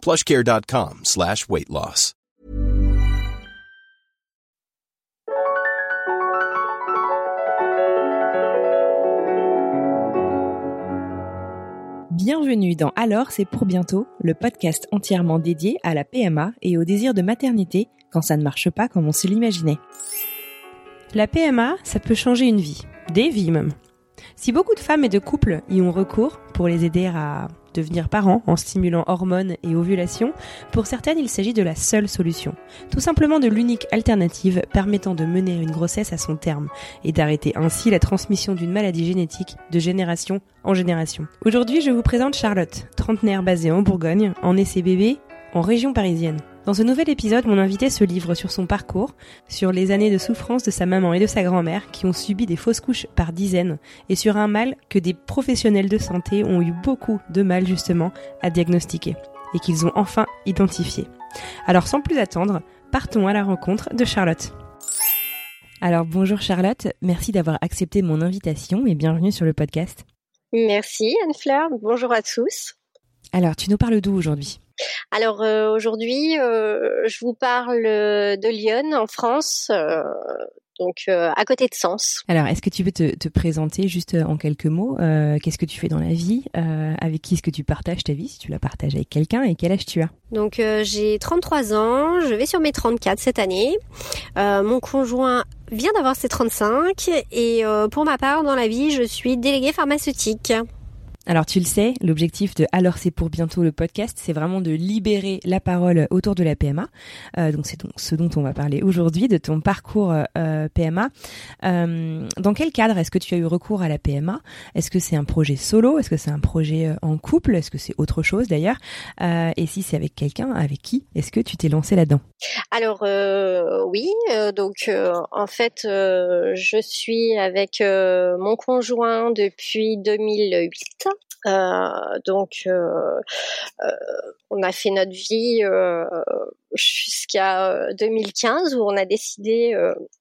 plushcare.com slash weight loss. Bienvenue dans Alors c'est pour bientôt, le podcast entièrement dédié à la PMA et au désir de maternité quand ça ne marche pas comme on se l'imaginait. La PMA, ça peut changer une vie, des vies même. Si beaucoup de femmes et de couples y ont recours pour les aider à devenir parents en stimulant hormones et ovulation, pour certaines il s'agit de la seule solution. Tout simplement de l'unique alternative permettant de mener une grossesse à son terme et d'arrêter ainsi la transmission d'une maladie génétique de génération en génération. Aujourd'hui je vous présente Charlotte, trentenaire basée en Bourgogne, en essai bébé, en région parisienne. Dans ce nouvel épisode, mon invité se livre sur son parcours, sur les années de souffrance de sa maman et de sa grand-mère qui ont subi des fausses couches par dizaines, et sur un mal que des professionnels de santé ont eu beaucoup de mal justement à diagnostiquer, et qu'ils ont enfin identifié. Alors sans plus attendre, partons à la rencontre de Charlotte. Alors bonjour Charlotte, merci d'avoir accepté mon invitation et bienvenue sur le podcast. Merci Anne-Fleur, bonjour à tous. Alors tu nous parles d'où aujourd'hui? Alors euh, aujourd'hui, euh, je vous parle de Lyon en France, euh, donc à côté de Sens. Alors, est-ce que tu peux te, te, présenter juste en quelques mots Qu'est-ce que tu fais dans la vie Avec qui est-ce que tu partages ta vie Si tu la partages avec quelqu'un et quel âge tu as? Donc j'ai 33 ans, je vais sur mes 34 cette année. mon conjoint vient d'avoir ses 35 et pour ma part dans la vie, je suis déléguée pharmaceutique. Alors tu le sais, l'objectif de Alors c'est pour bientôt le podcast, c'est vraiment de libérer la parole autour de la PMA. Euh, donc c'est donc ce dont on va parler aujourd'hui, de ton parcours euh, PMA. Euh, dans quel cadre est-ce que tu as eu recours à la PMA Est-ce que c'est un projet solo? Est-ce que c'est un projet en couple? Est-ce que c'est autre chose d'ailleurs? Et si c'est avec quelqu'un, avec qui Est-ce que tu t'es lancé là-dedans? Alors oui, donc en fait je suis avec mon conjoint depuis 2008. Euh, donc, euh, euh, on a fait notre vie jusqu'à 2015 où on a décidé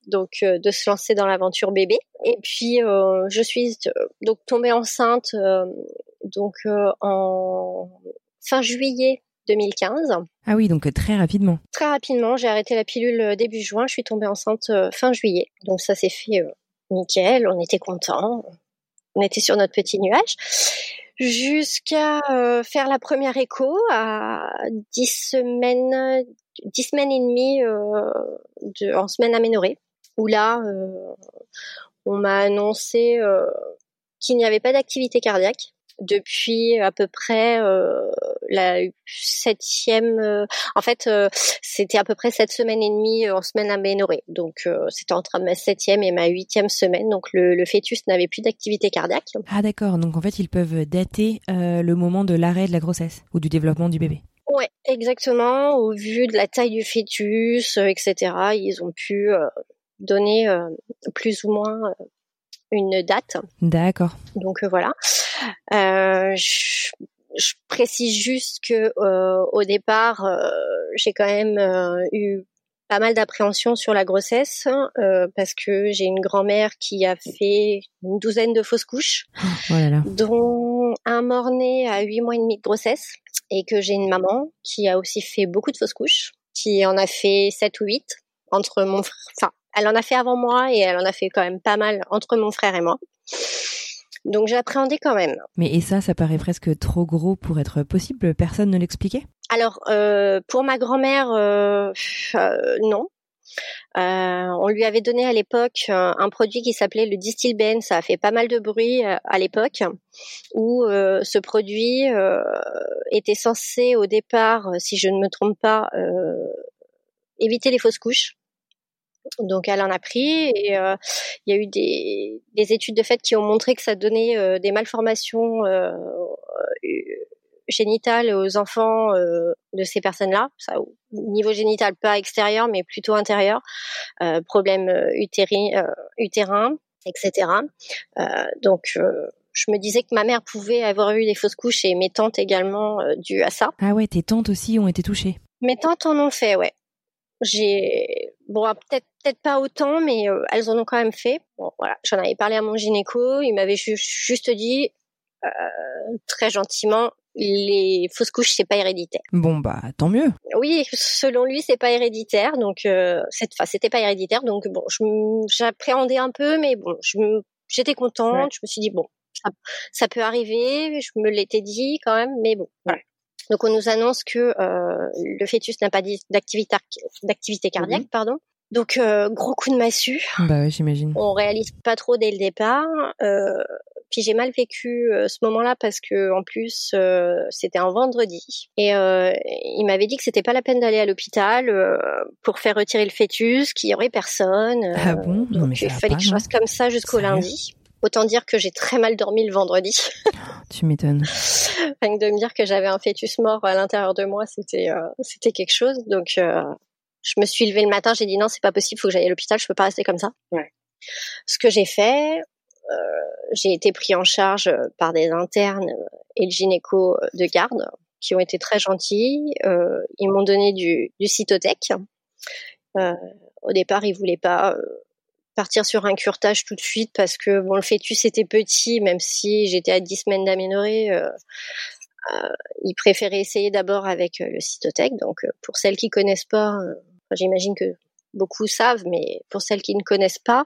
donc de se lancer dans l'aventure bébé. Et puis, je suis donc tombée enceinte donc en fin juillet 2015. Ah oui, donc très rapidement. Très rapidement, j'ai arrêté la pilule début juin, je suis tombée enceinte fin juillet. Donc ça s'est fait nickel, on était contents, on était sur notre petit nuage jusqu'à euh, faire la première écho à 10 semaines, 10 semaines et demie euh, de, en semaine aménorée, où là, euh, on m'a annoncé qu'il n'y avait pas d'activité cardiaque depuis à peu près euh, la septième. Euh, en fait, euh, c'était à peu près sept semaines et demie en semaine aménorée. Donc, c'était entre ma septième et ma huitième semaine. Donc, le, le fœtus n'avait plus d'activité cardiaque. Ah d'accord. Donc, en fait, ils peuvent dater le moment de l'arrêt de la grossesse ou du développement du bébé. Ouais, exactement. Au vu de la taille du fœtus, etc., ils ont pu donner plus ou moins une date. D'accord. Donc voilà. Euh, je, je, précise juste que euh, au départ, euh, j'ai quand même euh, eu pas mal d'appréhension sur la grossesse euh, parce que j'ai une grand-mère qui a fait une douzaine de fausses couches, oh dont un mort-né à huit mois et demi de grossesse, et que j'ai une maman qui a aussi fait beaucoup de fausses couches, qui en a fait sept ou huit entre mon frère, enfin, elle en a fait avant moi et elle en a fait quand même pas mal entre mon frère et moi. Donc j'ai appréhendé quand même. Mais et ça, ça paraît presque trop gros pour être possible. Personne ne l'expliquait? Alors euh, pour ma grand-mère, euh, euh, non. on lui avait donné à l'époque un, produit qui s'appelait le Distilben. Ça a fait pas mal de bruit à l'époque, où ce produit était censé au départ, si je ne me trompe pas, éviter les fausses couches. Donc elle en a pris et euh, il y a eu des, des, études de fait qui ont montré que ça donnait euh, des malformations euh, génital aux enfants de ces personnes-là. Ça, niveau génital, pas extérieur, mais plutôt intérieur. problème utérin, etc. donc je me disais que ma mère pouvait avoir eu des fausses couches et mes tantes également dû à ça. Ah ouais, tes tantes aussi ont été touchées. Mes tantes en ont fait, ouais. J'ai bon peut-être peut-être pas autant, mais euh, elles en ont quand même fait. Bon voilà, j'en avais parlé à mon gynéco, il m'avait juste dit euh, très gentiment les fausses couches c'est pas héréditaire. Bon bah tant mieux. Oui, selon lui c'est pas héréditaire donc euh, enfin c'était pas héréditaire donc bon j'appréhendais un peu mais bon j'étais contente, je me suis dit bon ça, peut arriver, je me l'étais dit quand même, mais bon. Donc on nous annonce que euh, le fœtus n'a pas d'activité cardiaque, mhm. pardon. Donc euh, gros coup de massue. Bah oui, j'imagine. On réalise pas trop dès le départ. Euh, puis j'ai mal vécu ce moment-là parce que en plus c'était un vendredi et il m'avait dit que c'était pas la peine d'aller à l'hôpital pour faire retirer le fœtus, qu'il y aurait personne. Ah bon? Non, mais il fallait que je reste comme ça jusqu'au lundi. Autant dire que j'ai très mal dormi le vendredi. tu m'étonnes. Rien que de me dire que j'avais un fœtus mort à l'intérieur de moi, c'était euh, c'était quelque chose. Donc euh, je me suis levée le matin, j'ai dit non, c'est pas possible, faut que j'aille à l'hôpital, je peux pas rester comme ça. Ouais. Ce que j'ai fait, euh, j'ai été pris en charge par des internes et le gynéco de garde qui ont été très gentils. ils m'ont donné du, du cytotec. au départ, ils voulaient pas partir sur un curtage tout de suite parce que bon le fœtus était petit, même si j'étais à 10 semaines d'aménorrhée. Euh, euh, il préférait essayer d'abord avec euh, le cytotec. Donc pour celles qui connaissent pas, j'imagine que beaucoup savent, mais pour celles qui ne connaissent pas,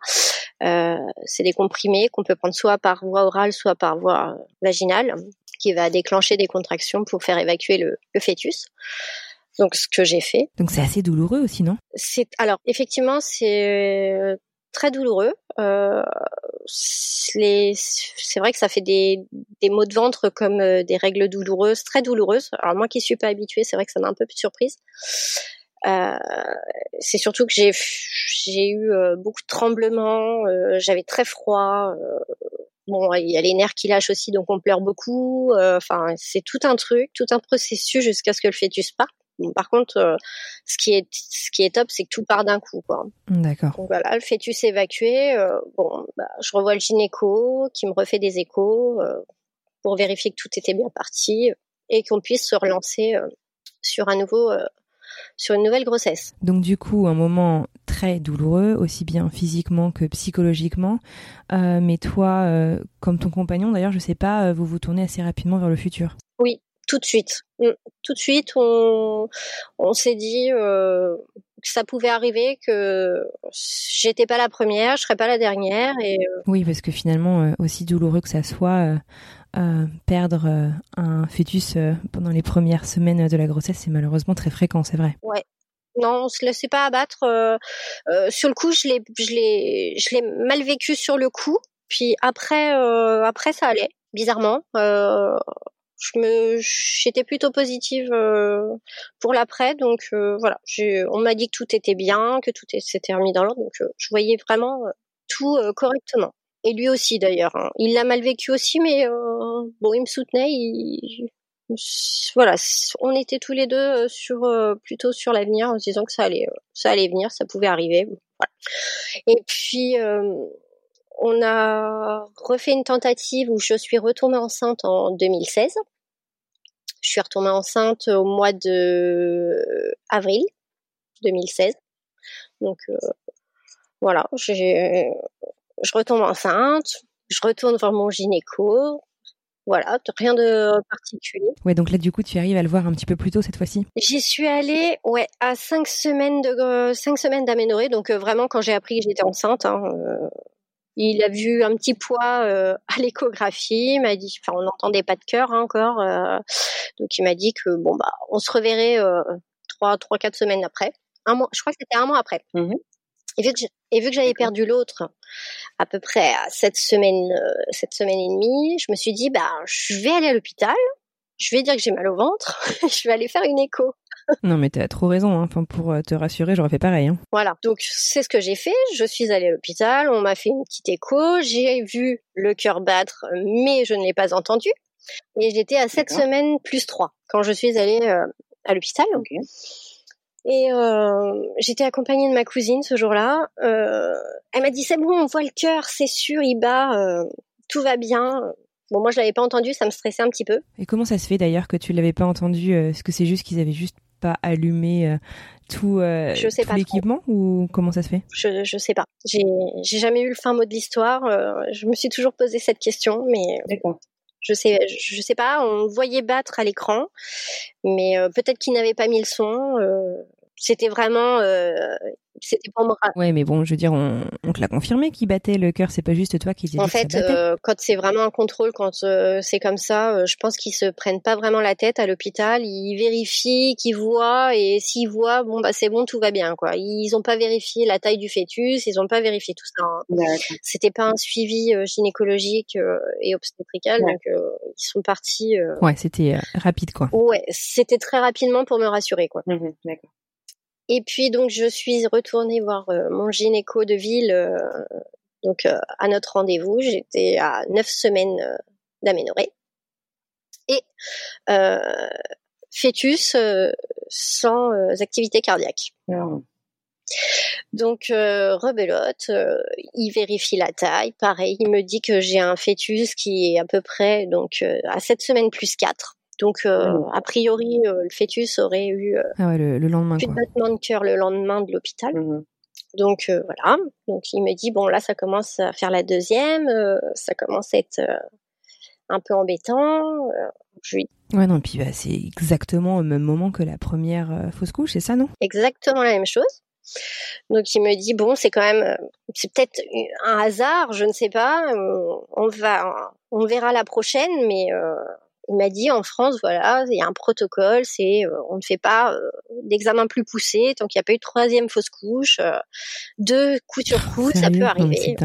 c'est des comprimés qu'on peut prendre soit par voie orale, soit par voie vaginale, qui va déclencher des contractions pour faire évacuer le, le fœtus. Donc ce que j'ai fait. Donc c'est assez douloureux aussi, non? C'est alors effectivement c'est très douloureux. Euh, c'est vrai que ça fait des, des maux de ventre comme euh, des règles douloureuses, très douloureuses. Alors moi qui suis pas habituée, c'est vrai que ça m'a un peu surprise. Euh, c'est surtout que j'ai j'ai eu euh, beaucoup de tremblements, euh, j'avais très froid. bon, il y a les nerfs qui lâchent aussi, donc on pleure beaucoup. Enfin, c'est tout un truc, tout un processus jusqu'à ce que le fœtus parte par contre, euh, ce qui est ce qui est top, c'est que tout part d'un coup, quoi. D'accord. Donc voilà, le fœtus évacué. Euh, bon, bah, je revois le gynéco qui me refait des échos euh, pour vérifier que tout était bien parti et qu'on puisse se relancer sur un nouveau sur une nouvelle grossesse. Donc du coup, un moment très douloureux, aussi bien physiquement que psychologiquement. mais toi, comme ton compagnon, d'ailleurs, je sais pas, vous vous tournez assez rapidement vers le futur. Oui, tout de suite. Tout de suite, on, on s'est dit euh, que ça pouvait arriver, que j'étais pas la première, je serais pas la dernière. Et euh, oui, parce que finalement, euh, aussi douloureux que ça soit, perdre un fœtus pendant les premières semaines de la grossesse, c'est malheureusement très fréquent, c'est vrai. Ouais. Non, on se laissait pas abattre. sur le coup, je l'ai, je l'ai, je l'ai mal vécu sur le coup. Puis après, après ça allait bizarrement. Euh, je me j'étais plutôt positive euh, pour l'après donc euh, voilà. On m'a dit que tout était bien que tout s'était remis dans l'ordre donc euh, je voyais vraiment tout correctement. Et lui aussi d'ailleurs hein. il l'a mal vécu aussi mais bon il me soutenait voilà on était tous les deux sur plutôt sur l'avenir en se disant que ça allait ça allait venir ça pouvait arriver et puis on a refait une tentative où je suis retombée enceinte en 2016 je suis retombée enceinte au mois de avril 2016. Donc euh, voilà, je retombe enceinte, je retourne voir mon gynéco. Voilà, rien de particulier. Ouais, donc là du coup tu arrives à le voir un petit peu plus tôt cette fois-ci? J'y suis allée, ouais, à cinq semaines de cinq semaines d'aménorrhée, donc euh, vraiment quand j'ai appris que j'étais enceinte, hein, euh, il a vu un petit poids euh, à l'échographie. Il m'a dit, enfin, on n'entendait pas de cœur hein, encore. Euh, donc il m'a dit que bon bah, on se reverrait euh, trois, trois, quatre semaines après. Un mois, je crois que c'était un mois après. Mmh et vu que et vu que j'avais perdu l'autre à peu près à cette semaine, cette semaine et demie, je me suis dit bah je vais aller à l'hôpital. Je vais dire que j'ai mal au ventre. je vais aller faire une écho non, mais t'as trop raison. Hein. Enfin, pour euh, te rassurer, j'aurais fait pareil. Hein. Voilà. Donc, c'est ce que j'ai fait. Je suis allée à l'hôpital. On m'a fait une petite écho. J'ai vu le cœur battre, mais je ne l'ai pas entendu. Et j'étais à 7 semaines plus 3 quand je suis allée à l'hôpital. Et euh, j'étais accompagnée de ma cousine ce jour-là. Euh, elle m'a dit c'est bon, on voit le cœur, c'est sûr, il bat, euh, tout va bien. Bon, moi je l'avais pas entendu, ça me stressait un petit peu. Et comment ça se fait d'ailleurs que tu l'avais pas entendu Est-ce que c'est juste qu'ils avaient juste pas allumé tout, l'équipement ou comment ça se fait? Je, je sais pas. J'ai, j'ai jamais eu le fin mot de l'histoire. je me suis toujours posé cette question, mais D'accord. Je sais, je sais pas. On voyait battre à l'écran, mais euh, peut-être qu'il n'avait pas mis le son. C'était vraiment euh, c'était pour moi. Ouais, mais bon, je veux dire, on, on te l'a confirmé qu'il battait le cœur. C'est pas juste toi qui disais En fait, euh, quand c'est vraiment un contrôle, quand euh, c'est comme ça, euh, je pense qu'ils se prennent pas vraiment la tête à l'hôpital. Ils vérifient, qu'ils voient, et s'ils voient, bon bah c'est bon, tout va bien quoi. Ils ont pas vérifié la taille du fœtus, ils ont pas vérifié tout ça. Hein. C'était pas un suivi gynécologique et obstétrical, donc ils sont partis. Ouais, c'était rapide quoi. Ouais, c'était très rapidement pour me rassurer quoi. Mmh D'accord. Et puis donc je suis retournée voir euh, mon gynéco de ville euh, donc euh, à notre rendez-vous. J'étais à neuf semaines d'aménorrhée et fœtus sans activité cardiaque. Ah. Donc rebelote, il vérifie la taille, pareil, il me dit que j'ai un fœtus qui est à peu près donc à 7 semaines plus 4. Donc, euh, a priori, euh, le fœtus aurait eu euh, ah le, lendemain, plus de battement de cœur le lendemain de l'hôpital. Mmh. Donc voilà. Donc il me dit bon là ça commence à faire la deuxième, ça commence à être un peu embêtant. je lui... Ouais non puis bah, c'est exactement au même moment que la première fausse couche, c'est ça non? Exactement la même chose. Donc il me dit bon c'est quand même c'est peut-être un hasard, je ne sais pas. On va on verra la prochaine, mais il m'a dit en France, voilà, il y a un protocole, c'est euh, on ne fait pas euh, d'examen plus poussé tant qu'il n'y a pas eu de troisième fausse couche, euh, deux coups sur coude, ça peut arriver.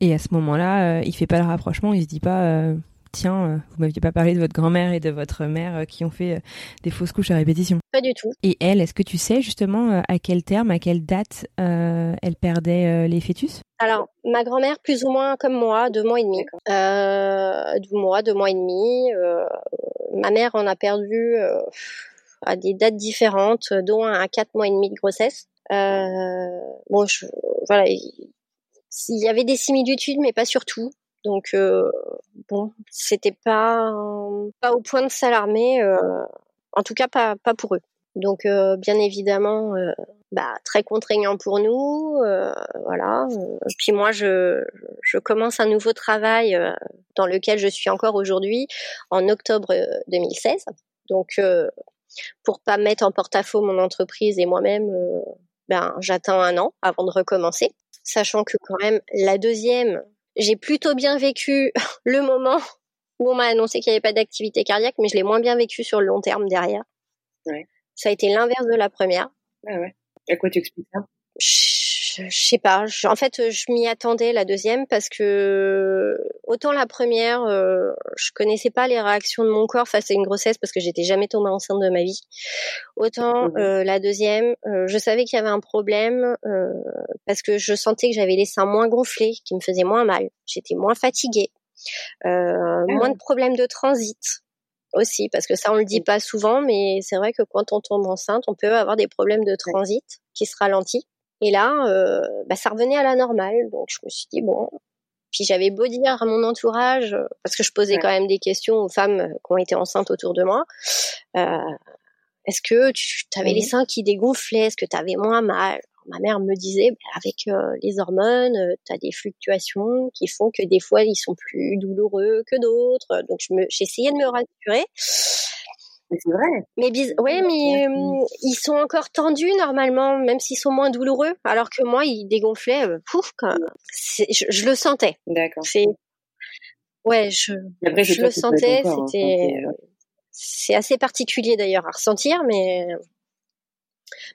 Et à ce moment-là, il fait pas le rapprochement, il se dit pas tiens, euh, vous m'aviez pas parlé de votre grand-mère et de votre mère euh, qui ont fait euh, des fausses couches à répétition. Pas du tout. Et elle, est-ce que tu sais justement à quel terme, à quelle date elle perdait les fœtus? Alors, ma grand-mère, plus ou moins comme moi, deux mois et demi. deux mois, deux mois et demi. ma mère en a perdu à des dates différentes, dont à quatre mois et demi de grossesse. bon, je, voilà, il y avait des similitudes, mais pas surtout. Donc euh, bon, c'était pas pas au point de s'alarmer, euh, en tout cas pas pas pour eux. Donc euh, bien évidemment, bah, très contraignant pour nous, voilà. Puis moi, je je commence un nouveau travail dans lequel je suis encore aujourd'hui en octobre 2016. Donc pour pas mettre en porte-à-faux mon entreprise et moi-même, ben j'attends un an avant de recommencer, sachant que quand même la deuxième j'ai plutôt bien vécu le moment où on m'a annoncé qu'il n'y avait pas d'activité cardiaque, mais je l'ai moins bien vécu sur le long terme derrière. Ouais. Ça a été l'inverse de la première. Ah ouais. À quoi tu expliques ça je, sais pas. en fait, je m'y attendais la deuxième parce que autant la première, euh, je connaissais pas les réactions de mon corps face à une grossesse parce que j'étais jamais tombée enceinte de ma vie. Autant mmh euh, la deuxième, euh, je savais qu'il y avait un problème euh, parce que je sentais que j'avais les seins moins gonflés, qui me faisaient moins mal. J'étais moins fatiguée, ah moins de problèmes de transit aussi parce que ça on le dit pas souvent mais c'est vrai que quand on tombe enceinte on peut avoir des problèmes de transit qui se ralentissent et là, euh, bah, ça revenait à la normale. Donc je me suis dit bon. Puis j'avais beau dire à mon entourage, euh, parce que je posais quand même des questions aux femmes euh, qui ont été enceintes autour de moi. Euh, est-ce que tu avais les seins qui dégonflaient? Est-ce que tu avais moins mal? Ma mère me disait, bah, avec les hormones, tu as des fluctuations qui font que des fois ils sont plus douloureux que d'autres. Donc j'essayais de me rassurer c'est vrai. Mais ouais, mais euh, ils sont encore tendus normalement, même s'ils sont moins douloureux. Alors que moi, ils dégonflaient, euh, pouf, quand... je, je, le sentais. D'accord. C'est ouais, je, je le sentais. Hein, c'était, c'est assez particulier d'ailleurs à ressentir, mais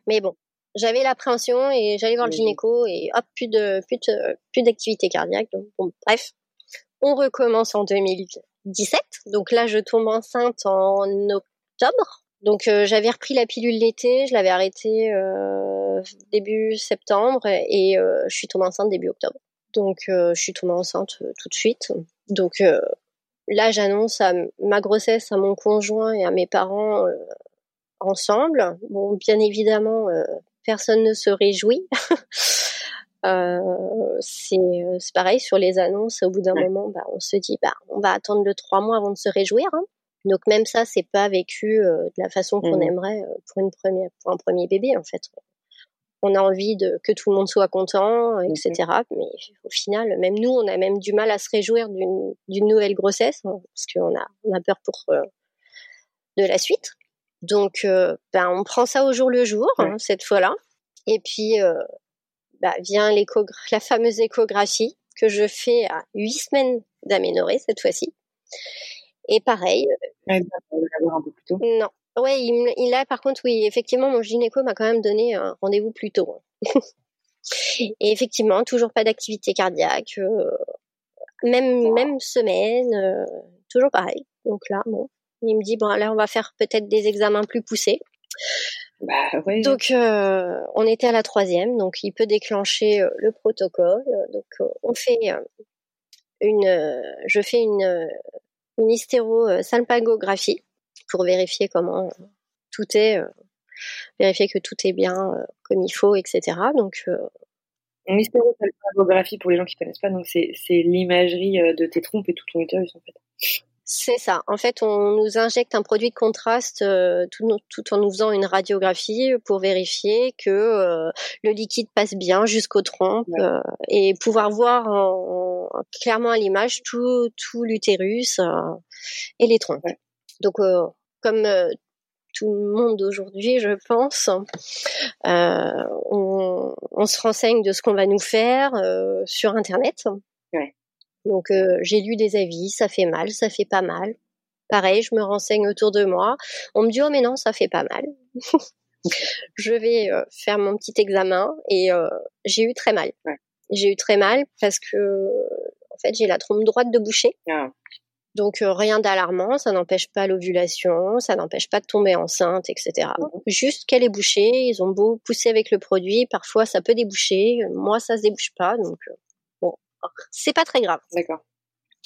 mais bon, j'avais l'appréhension et j'allais voir le gynéco et hop, plus de plus de, plus d'activité cardiaque. Donc bon, bref, on recommence en 2017. Donc là, je tombe enceinte en octobre. Donc euh, j'avais repris la pilule l'été, je l'avais arrêtée euh, début septembre et euh, je suis tombée enceinte début octobre. Donc je suis tombée enceinte tout de suite. Donc là, j'annonce ma grossesse à mon conjoint et à mes parents ensemble. Bon, bien évidemment, personne ne se réjouit. c'est pareil sur les annonces. Au bout d'un moment, bah, on se dit, bah, on va attendre le trois mois avant de se réjouir. Hein. Donc même ça, c'est pas vécu de la façon qu'on mmh. aimerait pour une première, pour un premier bébé en fait on a envie de que tout le monde soit content, etc. Mais au final, même nous, on a même du mal à se réjouir d'une nouvelle grossesse hein, parce qu'on a on a peur pour euh, de la suite. Donc, euh, ben on prend ça au jour le jour hein, cette fois-là. Et puis euh, bah, vient la fameuse échographie que je fais à huit semaines d'aménorrhée cette fois-ci. Et pareil. un peu plus tôt. Non, Ouais, il, il, a par contre, oui, effectivement, mon gynéco m'a quand même donné un rendez-vous plus tôt. Hein. Et effectivement, toujours pas d'activité cardiaque, euh, même même semaine, euh, toujours pareil. Donc là, bon, il me dit bon, là, on va faire peut-être des examens plus poussés. Bah, ouais. Donc, euh, on était à la troisième, donc il peut déclencher le protocole. Donc, on fait une, je fais une une hystérosalpingographie pour vérifier comment tout est, euh, vérifier que tout est bien euh, comme il faut, etc. Donc une hystérosalpingographie, pour les gens qui ne connaissent pas, c'est l'imagerie euh, de tes trompes et tout ton utérus en fait. C'est ça. En fait, on nous injecte un produit de contraste tout, tout, en nous faisant une radiographie pour vérifier que le liquide passe bien jusqu'aux trompes et pouvoir voir clairement à l'image tout, tout l'utérus et les trompes. Donc, comme euh, tout le monde aujourd'hui, je pense, euh, on, se renseigne de ce qu'on va nous faire euh, sur Internet. Donc j'ai lu des avis, ça fait mal, ça fait pas mal. Pareil, je me renseigne autour de moi. On me dit oh mais non, ça fait pas mal. je vais faire mon petit examen et j'ai eu très mal. J'ai eu très mal parce que en fait j'ai la trompe droite de boucher. Ah. Donc euh, rien d'alarmant, ça n'empêche pas l'ovulation, ça n'empêche pas de tomber enceinte, etc. Mmh. Juste qu'elle est bouchée, ils ont beau pousser avec le produit, parfois ça peut déboucher, moi ça se débouche pas, donc euh, c'est pas très grave. D'accord.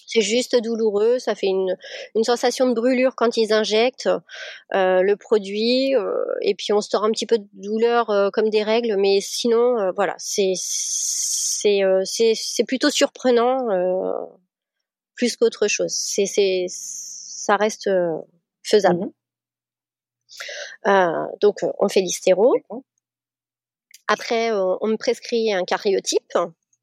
C'est juste douloureux, ça fait une, une sensation de brûlure quand ils injectent euh, le produit, et puis on se tord un petit peu de douleur comme des règles, mais sinon voilà, c'est c'est c'est plutôt surprenant plus qu'autre chose. C'est, c'est, ça reste euh, faisable. Mhm. Euh, donc, on fait l'hystéro. Après, on me prescrit un cariotype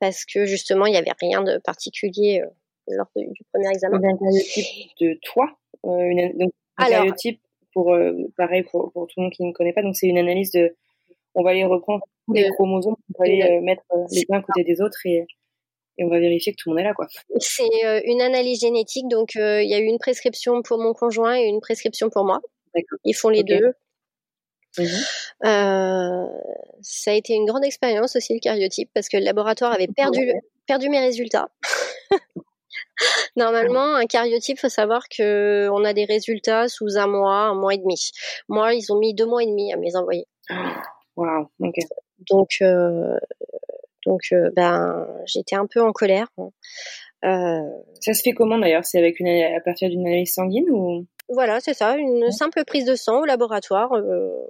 parce que justement, il n'y avait rien de particulier euh, lors du premier examen. Un cariotype de toi une, Un cariotype, pour, pareil, pour, pour, tout le monde qui ne connaît pas, donc c'est une analyse de. On va aller reprendre tous les chromosomes, on va aller mettre les uns à côté des autres et et on va vérifier que tout le monde est là, quoi. C'est euh, une analyse génétique, donc euh, il y a eu une prescription pour mon conjoint et une prescription pour moi. Ils font les deux. Mhm. Euh, ça a été une grande expérience aussi le cariotype parce que le laboratoire avait perdu perdu mes résultats. Normalement, un cariotype, faut savoir que on a des résultats sous un mois, un mois et demi. Moi, ils ont mis deux mois et demi à me les envoyer. Wow. Donc, donc, euh, ben, j'étais un peu en colère. Hein. Euh, ça se fait comment d'ailleurs? C'est avec une à partir d'une analyse sanguine ou? Voilà, c'est ça, une simple prise de sang au laboratoire. Euh,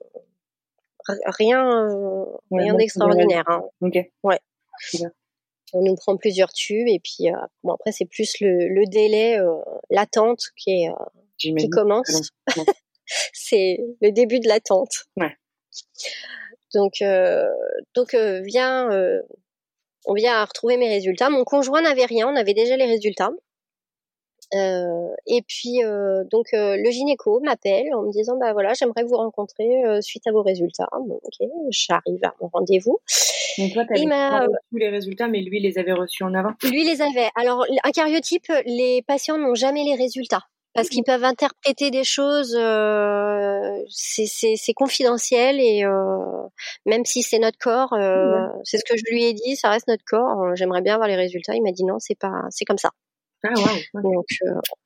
rien, rien d'extraordinaire. Hein. Ok. Ouais. On nous prend plusieurs tubes et puis bon après c'est plus le, délai, l'attente qui est qui commence. c'est le début de l'attente. Ouais. Donc, donc vient on vient à retrouver mes résultats. Mon conjoint n'avait rien, on avait déjà les résultats. Euh, et puis euh, donc euh, le gynéco m'appelle en me disant bah voilà j'aimerais vous rencontrer suite à vos résultats. Bon, ok, j'arrive à mon rendez-vous. Donc toi pas reçu les résultats mais lui les avait reçus en avant. Lui les avait. Alors un cariotype les patients n'ont jamais les résultats parce qu'ils peuvent interpréter des choses, euh, c'est confidentiel et euh, même si c'est notre corps, euh, c'est ce que je lui ai dit, ça reste notre corps. J'aimerais bien avoir les résultats. Il m'a dit non, c'est pas, c'est comme ça. Ah wow. Donc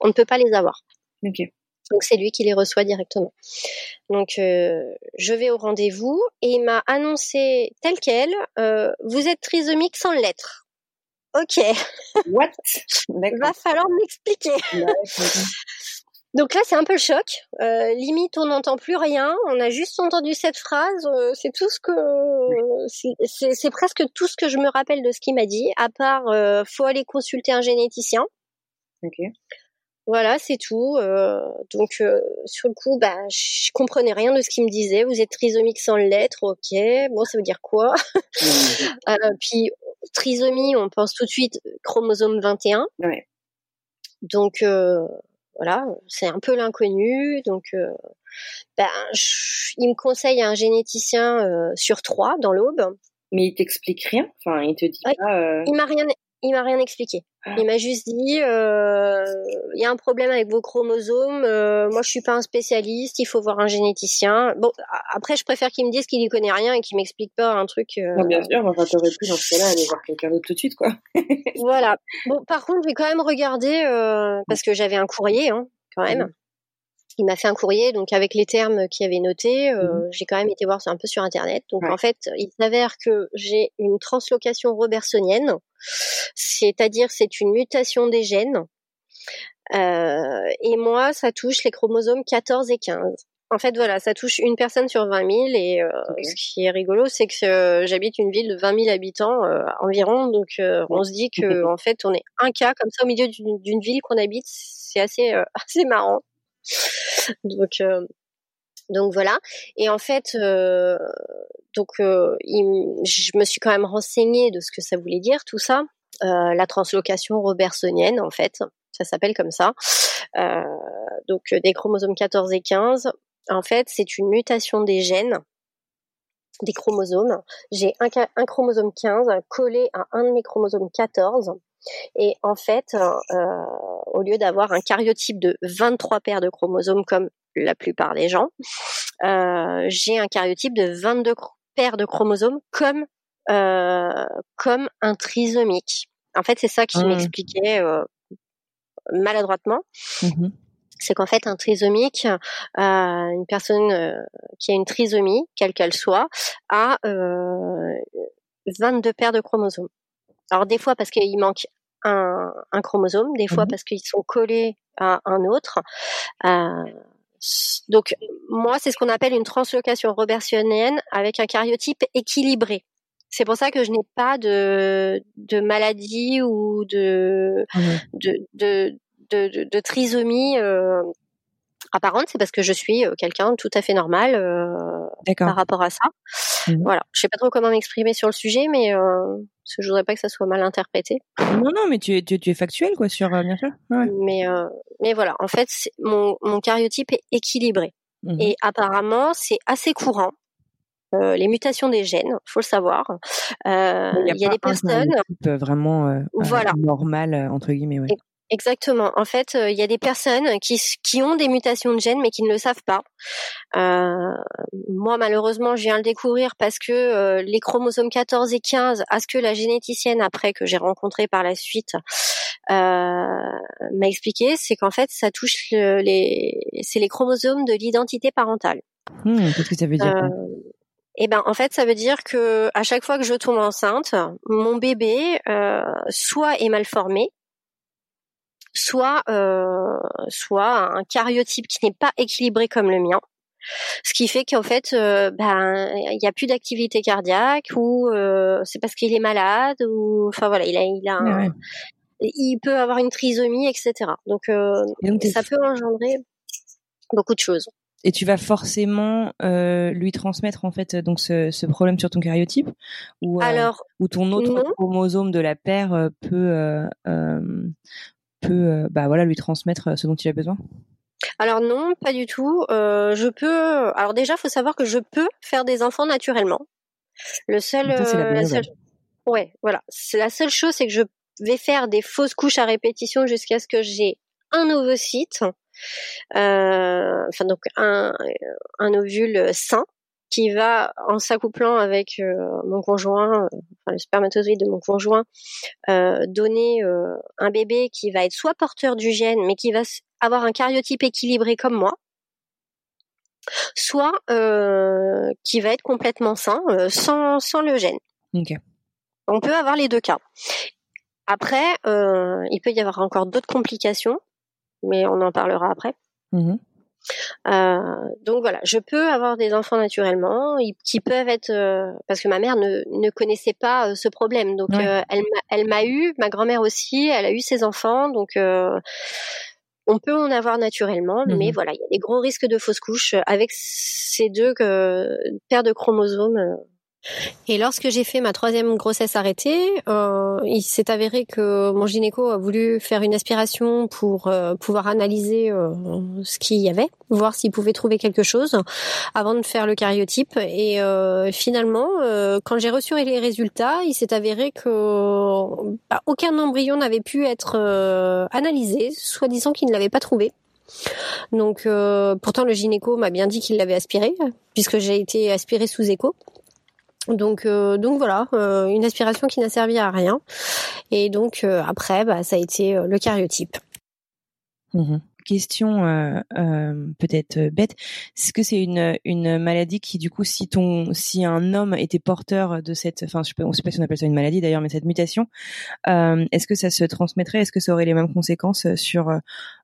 on ne peut pas les avoir. Ok. Donc c'est lui qui les reçoit directement. Donc je vais au rendez-vous et il m'a annoncé tel quel, vous êtes trisomique sans lettres. Ok. What? Va falloir m'expliquer. Donc là, c'est un peu le choc. Euh, limite, on n'entend plus rien. On a juste entendu cette phrase. Euh, c'est tout ce que, c'est presque tout ce que je me rappelle de ce qu'il m'a dit. À part, euh, faut aller consulter un généticien. Ok. Voilà, c'est tout. Euh, donc euh, sur le coup, bah, je comprenais rien de ce qu'il me disait. Vous êtes trisomique sans lettre, ok. Bon, ça veut dire quoi? Euh, Puis trisomie, on pense tout de suite chromosome 21. Ouais. Donc voilà, c'est un peu l'inconnu. Donc ben, il me conseille un généticien sur trois dans l'aube. Mais il t'explique rien? Enfin, il te dit pas. Il m'a rien il m'a rien expliqué. Ah. Il m'a juste dit, euh, il y a un problème avec vos chromosomes. Euh, moi, je suis pas un spécialiste. Il faut voir un généticien. Bon, après, je préfère qu'il me dise qu'il y connaît rien et qu'il m'explique pas un truc. Euh... bien sûr, enfin, t'aurais pu dans ce cas-là aller voir quelqu'un d'autre tout de suite, quoi. voilà. Bon, par contre, j'ai quand même regardé euh, parce que j'avais un courrier, hein, quand même il m'a fait un courrier donc avec les termes qu'il avait notés. Euh, mmh j'ai quand même été voir un peu sur internet. Donc en fait, il s'avère que j'ai une translocation robertsonienne, c'est-à-dire c'est une mutation des gènes. Euh, et moi, ça touche les chromosomes 14 et 15. En fait, voilà, ça touche une personne sur 20 000 et euh, ce qui est rigolo, c'est que j'habite une ville de 20 000 habitants environ, donc on se dit que en fait, on est un cas comme ça au milieu d'une ville qu'on habite, c'est assez assez marrant. Donc euh, donc voilà. Et en fait, euh, donc euh, je me suis quand même renseignée de ce que ça voulait dire tout ça. la translocation robertsonienne, en fait, ça s'appelle comme ça. donc des chromosomes 14 et 15. En fait, c'est une mutation des gènes des chromosomes. J'ai un, chromosome 15 collé à un de mes chromosomes 14 et en fait, euh, au lieu d'avoir un cariotype de 23 paires de chromosomes comme la plupart des gens, euh, j'ai un cariotype de 22 paires de chromosomes comme euh, comme un trisomique. En fait, c'est ça qui mmh. m'expliquait maladroitement. Mmh c'est qu'en fait un trisomique, une personne qui a une trisomie, quelle qu'elle soit, a 22 paires de chromosomes. Alors des fois parce qu'il manque un, un, chromosome, des fois mmh parce qu'ils sont collés à un autre. Euh, donc moi, c'est ce qu'on appelle une translocation robertionienne avec un cariotype équilibré. C'est pour ça que je n'ai pas de, de maladie ou de, mmh de, de, de, de, trisomie euh, apparente, c'est parce que je suis euh, quelqu'un tout à fait normal euh, par rapport à ça. Mmh. Voilà, je sais pas trop comment m'exprimer sur le sujet, mais euh, parce que je voudrais pas que ça soit mal interprété. Non, non, mais tu es, tu, es factuel, quoi, sur bien sûr. Mais, mais voilà, en fait, mon, mon cariotype est équilibré. Mmh. Et apparemment, c'est assez courant. Euh, les mutations des gènes, faut le savoir. Euh, il y a, des personnes vraiment euh, voilà. normal entre guillemets. Ouais. Exactement. En fait, euh, il y a des personnes qui, qui ont des mutations de gènes mais qui ne le savent pas. Euh, moi, malheureusement, je viens le découvrir parce que euh, les chromosomes 14 et 15, à ce que la généticienne après que j'ai rencontré par la suite m'a expliqué, c'est qu'en fait, ça touche les, c'est les chromosomes de l'identité parentale. Mmh, qu'est-ce que ça veut dire eh ben, en fait, ça veut dire que à chaque fois que je tombe enceinte, mon bébé soit est mal formé, soit euh, soit un cariotype qui n'est pas équilibré comme le mien. Ce qui fait qu'en fait, euh, ben, il n'y a plus d'activité cardiaque ou euh, c'est parce qu'il est malade ou, enfin voilà, il a, il a, il peut avoir une trisomie, etc. Donc, donc ça peut engendrer beaucoup de choses. Et tu vas forcément lui transmettre en fait donc ce, ce problème sur ton cariotype ou alors ou ton autre chromosome de la paire peut euh, bah voilà lui transmettre euh, ce dont il a besoin? Alors non, pas du tout. Euh, je peux. Alors déjà, faut savoir que je peux faire des enfants naturellement. Le seul, la seule... ouais, voilà. C'est la seule chose, c'est que je vais faire des fausses couches à répétition jusqu'à ce que j'ai un ovocyte, euh, enfin donc un, un ovule sain qui va en s'accouplant avec euh, mon conjoint, euh, enfin le spermatozoïde de mon conjoint, euh, donner un bébé qui va être soit porteur du gène, mais qui va avoir un cariotype équilibré comme moi, soit qui va être complètement sain sans, sans le gène. On peut avoir les deux cas. après, euh, il peut y avoir encore d'autres complications, mais on en parlera après. Mmh euh, donc voilà, je peux avoir des enfants naturellement qui peuvent être euh, parce que ma mère ne, ne connaissait pas euh, ce problème, donc euh, elle elle m'a eu, ma grand-mère aussi, elle a eu ses enfants, donc on peut en avoir naturellement, mais mmh voilà, il y a des gros risques de fausse couche avec ces deux paires de chromosomes et lorsque j'ai fait ma troisième grossesse arrêtée, euh, il s'est avéré que mon gynéco a voulu faire une aspiration pour euh, pouvoir analyser euh, ce qu'il y avait, voir s'il pouvait trouver quelque chose avant de faire le cariotype. Et finalement, quand j'ai reçu les résultats, il s'est avéré que bah, aucun embryon n'avait pu être analysé, soi-disant qu'il ne l'avait pas trouvé. Donc, pourtant le gynéco m'a bien dit qu'il l'avait aspiré, puisque j'ai été aspirée sous écho. Donc, euh, donc voilà, euh, une aspiration qui n'a servi à rien. Et donc euh, après, bah, ça a été le cariotype. Mmh question euh, euh, peut-être euh, bête, est-ce que c'est une, une maladie qui du coup si ton si un homme était porteur de cette enfin je sais pas, on sait pas si on appelle ça une maladie d'ailleurs mais cette mutation est-ce que ça se transmettrait? Est-ce que ça aurait les mêmes conséquences sur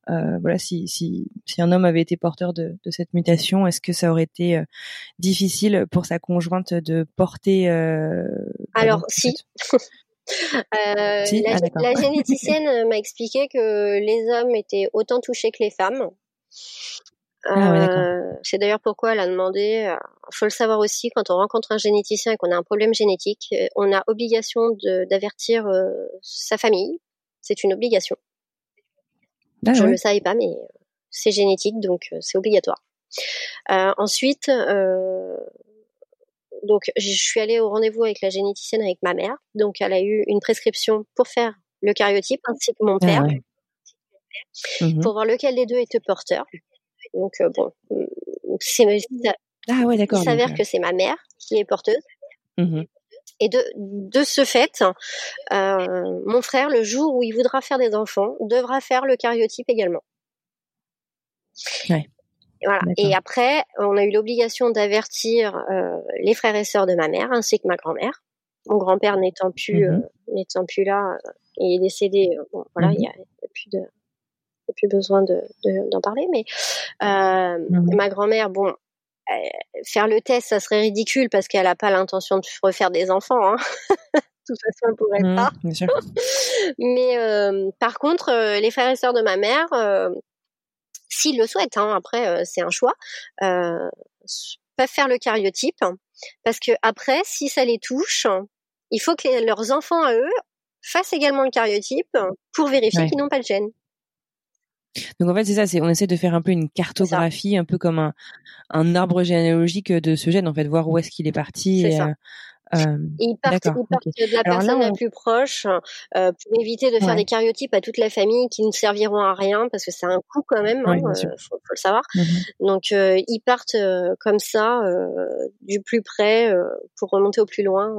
voilà si, si si un homme avait été porteur de, de cette mutation est-ce que ça aurait été difficile pour sa conjointe de porter alors si Euh, la, ah, généticienne euh, m'a expliqué que les hommes étaient autant touchés que les femmes. Ah euh, c'est d'ailleurs pourquoi elle a demandé. Il faut le savoir aussi quand on rencontre un généticien et qu'on a un problème génétique, on a obligation d'avertir sa famille. C'est une obligation. Ah Je ne le savais pas, mais c'est génétique, donc c'est obligatoire. ensuite, donc je suis allée au rendez-vous avec la généticienne avec ma mère. Donc elle a eu une prescription pour faire le cariotype ainsi que mon ah père mmh pour voir lequel des deux était porteur. Donc euh, bon, c'est ah ouais d'accord. Il s'avère que c'est ma mère qui est porteuse. Mmh Et de, de ce fait, euh, mon frère, le jour où il voudra faire des enfants, devra faire le cariotype également. Ouais. Voilà. Et après, on a eu l'obligation d'avertir euh, les frères et sœurs de ma mère ainsi que ma grand-mère. Mon grand-père n'étant plus mmh euh, n'étant plus là, euh, il est décédé. Euh, bon, voilà, il n'y a, plus de a plus besoin de d'en parler. Mais mmh ma grand-mère, bon, faire le test, ça serait ridicule parce qu'elle n'a pas l'intention de refaire des enfants. Hein. de toute façon, elle pourrait pas. Mais par contre, les frères et sœurs de ma mère s'ils le souhaitent, hein, après euh, c'est un choix, euh, peuvent faire le cariotype, parce que après, si ça les touche, il faut que leurs enfants à eux fassent également le cariotype pour vérifier qu'ils n'ont pas le gène. Donc en fait c'est ça, c'est on essaie de faire un peu une cartographie, un peu comme un, un arbre généalogique de ce gène en fait, voir où est-ce qu'il est parti. Et, euh, euh, ils partent, de la personne la plus proche euh, pour éviter de faire des cariotypes à toute la famille qui ne serviront à rien parce que c'est un coût quand même, hein, euh, faut, le savoir. Mmh Donc euh, ils partent euh, comme ça du plus près pour remonter au plus loin.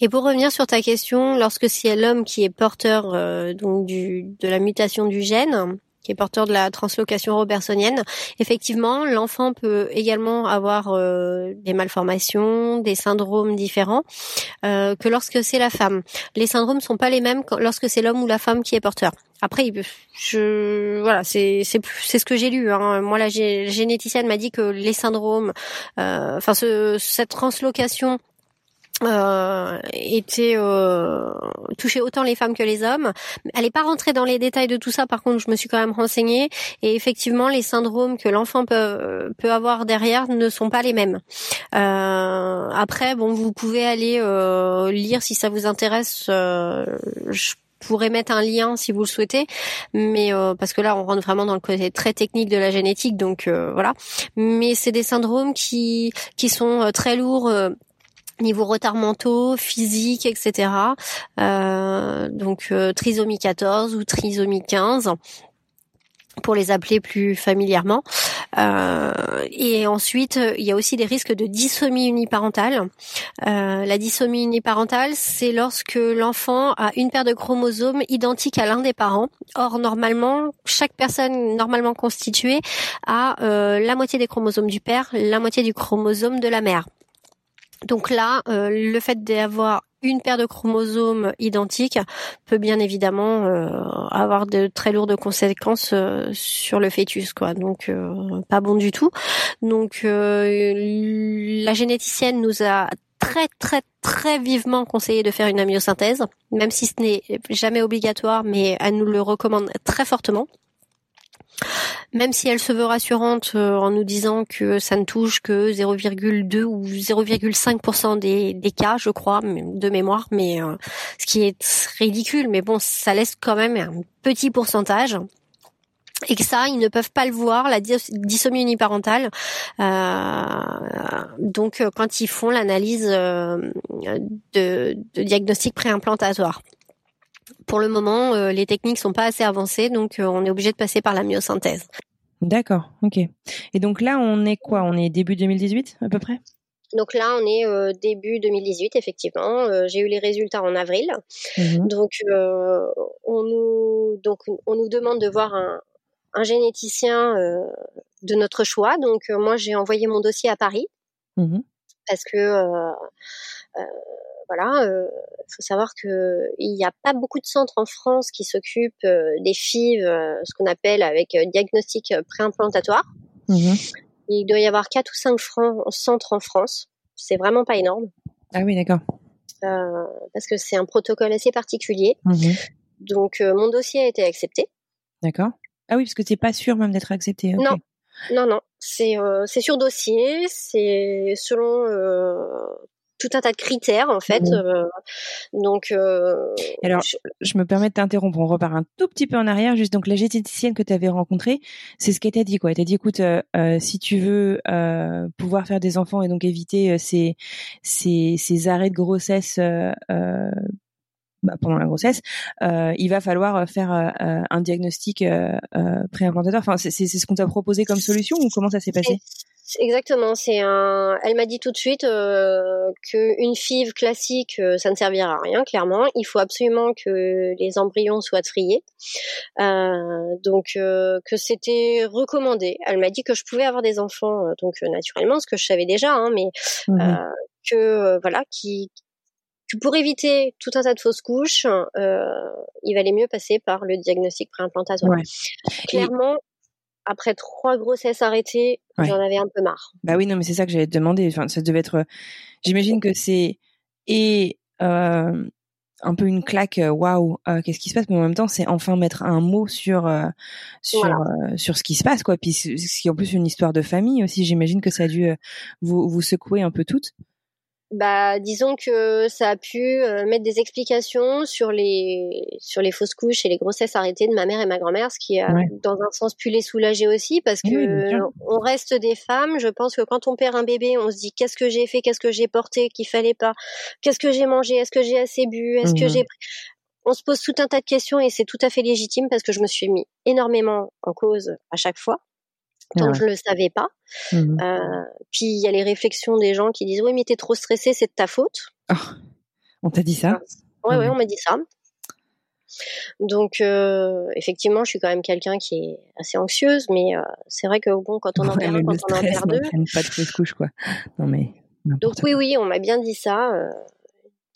Et pour revenir sur ta question, lorsque c'est l'homme qui est porteur donc du, de la mutation du gène, qui est porteur de la translocation robertsonienne. Effectivement, l'enfant peut également avoir euh, des malformations, des syndromes différents euh, que lorsque c'est la femme. Les syndromes sont pas les mêmes lorsque c'est l'homme ou la femme qui est porteur. Après, je voilà, c'est c'est c'est ce que j'ai lu. Hein. Moi, la généticienne m'a dit que les syndromes, euh, enfin, ce, cette translocation euh, était euh, touchait autant les femmes que les hommes. Elle n'est pas rentrée dans les détails de tout ça. Par contre, je me suis quand même renseignée et effectivement, les syndromes que l'enfant peut peut avoir derrière ne sont pas les mêmes. Euh, après, bon, vous pouvez aller euh, lire si ça vous intéresse. Euh, je pourrais mettre un lien si vous le souhaitez, mais euh, parce que là on rentre vraiment dans le côté très technique de la génétique, donc voilà. Mais c'est des syndromes qui qui sont très lourds niveau retard mentaux, physique, etc. Euh, donc euh, trisomie 14 ou trisomie 15 pour les appeler plus familièrement. Euh, et ensuite, il y a aussi des risques de dysomie uniparentale. La dysomie uniparentale, c'est lorsque l'enfant a une paire de chromosomes identiques à l'un des parents. Or, normalement, chaque personne normalement constituée a la moitié des chromosomes du père, la moitié du chromosome de la mère. Donc là, euh, le fait d'avoir une paire de chromosomes identiques peut bien évidemment avoir de très lourdes conséquences sur le fœtus quoi donc pas bon du tout donc la généticienne nous a très très très vivement conseillé de faire une amyosynthèse, même si ce n'est jamais obligatoire, mais elle nous le recommande très fortement. Même si elle se veut rassurante euh, en nous disant que ça ne touche que 0,2 ou 0,5% des, des, cas, je crois, de mémoire, mais euh, ce qui est ridicule, mais bon, ça laisse quand même un petit pourcentage et que ça, ils ne peuvent pas le voir, la dysomie uniparentale. Euh, donc, euh, quand ils font l'analyse euh, de, de, diagnostic préimplantatoire. Pour le moment, les techniques sont pas assez avancées, donc on est obligé de passer par la myosynthèse. D'accord, ok. Et donc là, on est quoi? On est début 2018 à peu près? Donc là, on est début 2018, effectivement. J'ai eu les résultats en avril. Mmh donc, on nous donc on nous demande de voir un, un généticien euh, de notre choix. Donc euh, moi j'ai envoyé mon dossier à Paris mmh parce que euh, voilà, il faut savoir que il n'y a pas beaucoup de centres en France qui s'occupent des FIV, ce qu'on appelle avec diagnostic préimplantatoire. Mmh il doit y avoir quatre ou cinq centres en France. C'est vraiment pas énorme. Ah oui, d'accord. parce que c'est un protocole assez particulier. Mmh Donc mon dossier a été accepté. D'accord. Ah oui, parce que c'est pas sûr même d'être accepté. Non, non, non. C'est euh, sur dossier, c'est selon euh, tout un tas de critères en fait. Mmh. Euh, donc. Alors, je... me permets de t'interrompre. On repart un tout petit peu en arrière. Juste donc la généticienne que tu avais rencontrée, c'est ce qu'elle t'a dit quoi. Elle t'a dit écoute, si tu veux pouvoir faire des enfants et donc éviter ces ces, ces arrêts de grossesse bah, pendant la grossesse, euh, il va falloir euh, faire euh, un diagnostic préimplantateur. Enfin, c'est ce qu'on t'a proposé comme solution ou comment ça s'est passé? Exactement, c'est un. Elle m'a dit tout de suite euh, qu'une FIV classique, ça ne servira à rien. Clairement, il faut absolument que les embryons soient triés. donc que c'était recommandé. Elle m'a dit que je pouvais avoir des enfants, donc naturellement, ce que je savais déjà, hein, mais mmh que voilà, qui pour éviter tout un tas de fausses couches, euh, il valait mieux passer par le diagnostic préimplantatoire. Ouais. Clairement, après trois grossesses arrêtées, j'en avais un peu marre. Bah oui, non, mais c'est ça que j'allais te demander. Enfin, ça devait être. J'imagine que c'est et euh, un peu une claque. Euh, waouh, qu'est-ce qui se passe? Mais en même temps, c'est enfin mettre un mot sur sur sur ce qui se passe, quoi. Puis c'est en plus une histoire de famille aussi. J'imagine que ça a dû vous vous secouer un peu toutes bah disons que ça a pu euh, mettre des explications sur les sur les fausses couches et les grossesses arrêtées de ma mère et ma grand-mère, ce qui a dans un sens pu les soulager aussi parce que on reste des femmes. Je pense que quand on perd un bébé, on se dit qu'est-ce que j'ai fait, qu'est-ce que j'ai porté qu'il fallait pas, qu'est-ce que j'ai mangé, est-ce que j'ai assez bu, est-ce que mmh j'ai on se pose tout un tas de questions et c'est tout à fait légitime parce que je me suis mis énormément en cause à chaque fois tant que je le savais pas. Mmh euh, puis il y a les réflexions des gens qui disent oui mais t'es trop stressé, c'est de ta faute. Oh, on t'a dit ça? Oui, oui, on m'a dit ça. Donc euh, effectivement, je suis quand même quelqu'un qui est assez anxieuse, mais euh, c'est vrai que bon, quand on en perd un, quand on en perd deux, pas de fausse couche quoi. Non mais. Donc oui, oui, on m'a bien dit ça.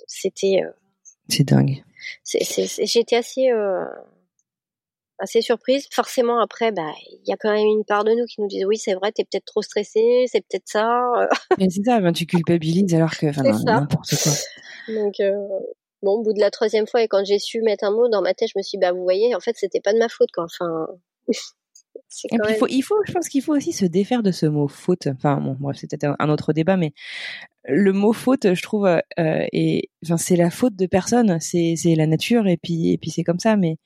C'était. c'est dingue. J'étais assez assez surprise. Forcément, après, bah, il y a quand même une part de nous qui nous disent oui, c'est vrai, t'es peut-être trop stressé, c'est peut-être ça. Mais c'est ça, ben, tu culpabilises alors que, n'importe quoi. Donc, euh, bon, au bout de la troisième fois et quand j'ai su mettre un mot dans ma tête, je me suis dit, bah, vous voyez, en fait, c'était pas de ma faute, quoi. Enfin. il, faut, il faut, je pense qu'il faut aussi se défaire de ce mot faute. Enfin, bon, bref, c'est peut-être un autre débat, mais le mot faute, je trouve, euh, et, enfin, c'est la faute de personne. C'est, c'est la nature, et puis, et puis c'est comme ça, mais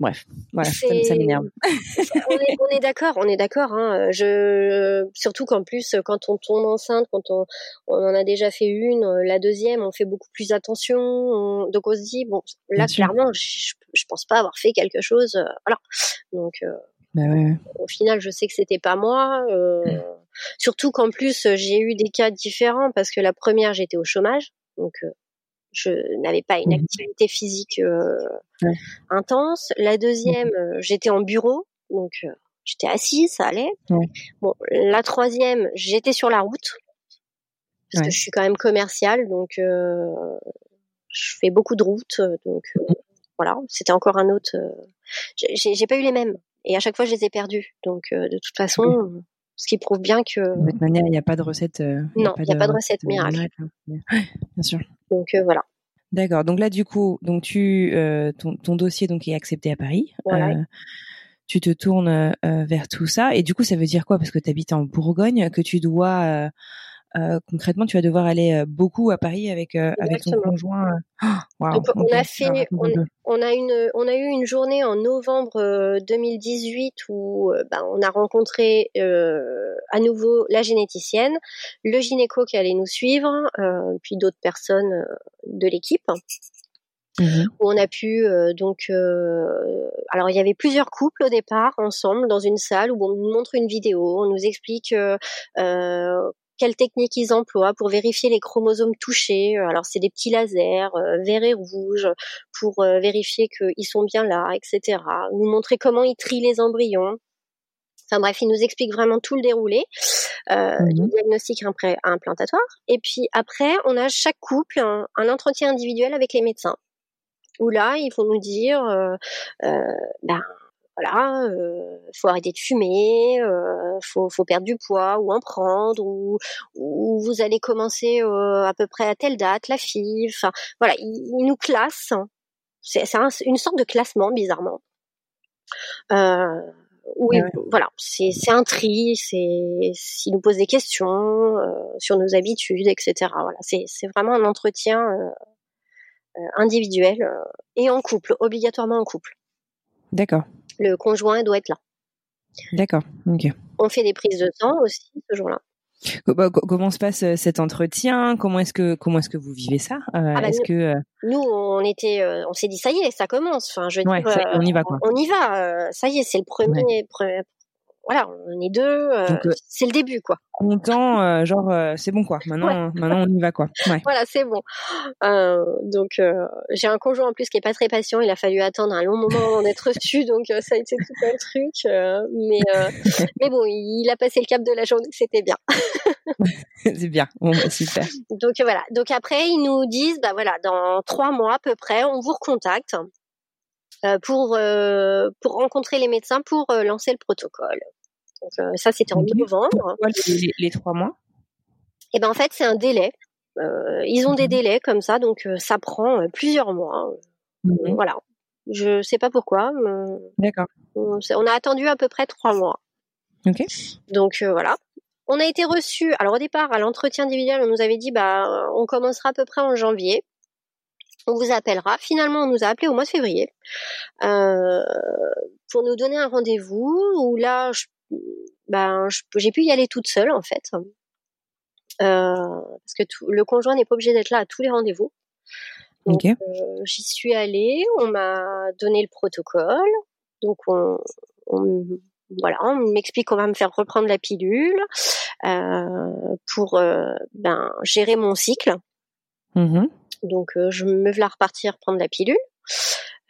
Bref, voilà, ça, m'énerve. on est, d'accord, on est d'accord. Hein. Je, surtout qu'en plus, quand on tombe enceinte, quand on, on en a déjà fait une, la deuxième, on fait beaucoup plus attention. donc on se dit, bon, là, clairement, je, je, pense pas avoir fait quelque chose. Euh, voilà. Donc, euh, bah au final, je sais que c'était pas moi. Euh, mmh. Surtout qu'en plus, j'ai eu des cas différents parce que la première, j'étais au chômage. Donc, je n'avais pas une mmh activité physique euh, intense. La deuxième, mmh euh, j'étais en bureau, donc euh, j'étais assise, ça allait. Bon, la troisième, j'étais sur la route. parce que je suis quand même commerciale, donc je fais beaucoup de routes, donc mmh. voilà, c'était encore un autre. j'ai pas eu les mêmes, et à chaque fois je les ai perdus, donc de toute façon, ce qui prouve bien que. De toute manière, il n'y a pas de recette. non, il n'y a, pas de recette miracle. Hein. Bien sûr. Donc voilà. D'accord. Donc là, du coup, donc tu, ton, ton, dossier donc est accepté à Paris. Voilà tu te tournes euh, vers tout ça. Et du coup, ça veut dire quoi? Parce que tu habites en Bourgogne, que tu dois euh, euh, concrètement, tu vas devoir aller beaucoup à Paris avec avec ton conjoint. on a fait, on, a une, on a eu une journée en novembre 2018 où ben, on a rencontré à nouveau la généticienne, le gynéco qui allait nous suivre, puis d'autres personnes de l'équipe. Mmh où on a pu euh, donc euh, alors il y avait plusieurs couples au départ ensemble dans une salle où on nous montre une vidéo, on nous explique euh, euh quelle technique ils emploient pour vérifier les chromosomes touchés. Alors c'est des petits lasers vert et rouge pour vérifier qu'ils sont bien là, etc. Nous montrer comment ils trient les embryons. Enfin bref, ils nous expliquent vraiment tout le déroulé euh, mmh du diagnostic implantatoire. Et puis après, on a chaque couple un entretien individuel avec les médecins où là, ils vont nous dire, euh, euh, ben voilà, euh, faut arrêter de fumer, euh, faut, faut perdre du poids ou en prendre, ou, ou vous allez commencer euh, à peu près à telle date, la FIV. Enfin, voilà, ils, nous classent. C'est une sorte de classement, bizarrement. Euh, oui, voilà, c'est un tri, c'est s'ils nous posent des questions sur nos habitudes, etc. Voilà, c'est vraiment un entretien euh, individuel euh, et en couple, obligatoirement en couple. D'accord. Le conjoint doit être là. D'accord. On fait des prises de sang aussi ce jour-là. Bah, comment se passe euh, cet entretien? Comment est-ce que comment est-ce que vous vivez ça? Ah bah, Est-ce nous, que nous on était on s'est dit ça y est ça commence. Enfin je ouais, on y va quoi. On, y va. ça y est c'est le premier, voilà, on est deux, euh, euh, c'est le début quoi. Content, euh, genre c'est bon quoi. Maintenant, maintenant on y va quoi. Voilà, c'est bon. donc j'ai un conjoint en plus qui est pas très patient. Il a fallu attendre un long moment avant d'être reçu, donc ça a été tout un truc. mais mais bon, il a passé le cap de la journée, c'était bien. c'est bien, bon, bah, super. Donc voilà. Donc après ils nous disent, bah voilà, dans trois mois à peu près, on vous recontacte. pour pour rencontrer les médecins pour lancer le protocole. Donc euh, ça, c'était en novembre. Les, les, trois mois? Et eh ben en fait, c'est un délai. Euh, ils ont des mhm. délais comme ça, donc euh, ça prend plusieurs mois. Mhm. Voilà. Je sais pas pourquoi. D'accord. On, a attendu à peu près trois mois. Ok. Donc voilà. On a été reçu. Alors au départ, à l'entretien individuel, on nous avait dit bah on commencera à peu près en janvier. On vous appellera. Finalement, on nous a appelé au mois de février euh, pour nous donner un rendez-vous. Où là, je ben j'ai pu y aller toute seule en fait, euh, parce que le conjoint n'est pas obligé d'être là à tous les rendez-vous. Donc euh, j'y suis allée, on m'a donné le protocole, donc on, voilà, on m'explique qu'on va me faire reprendre la pilule euh, pour ben, gérer mon cycle. Mmh donc je me veux la repartir prendre la pilule.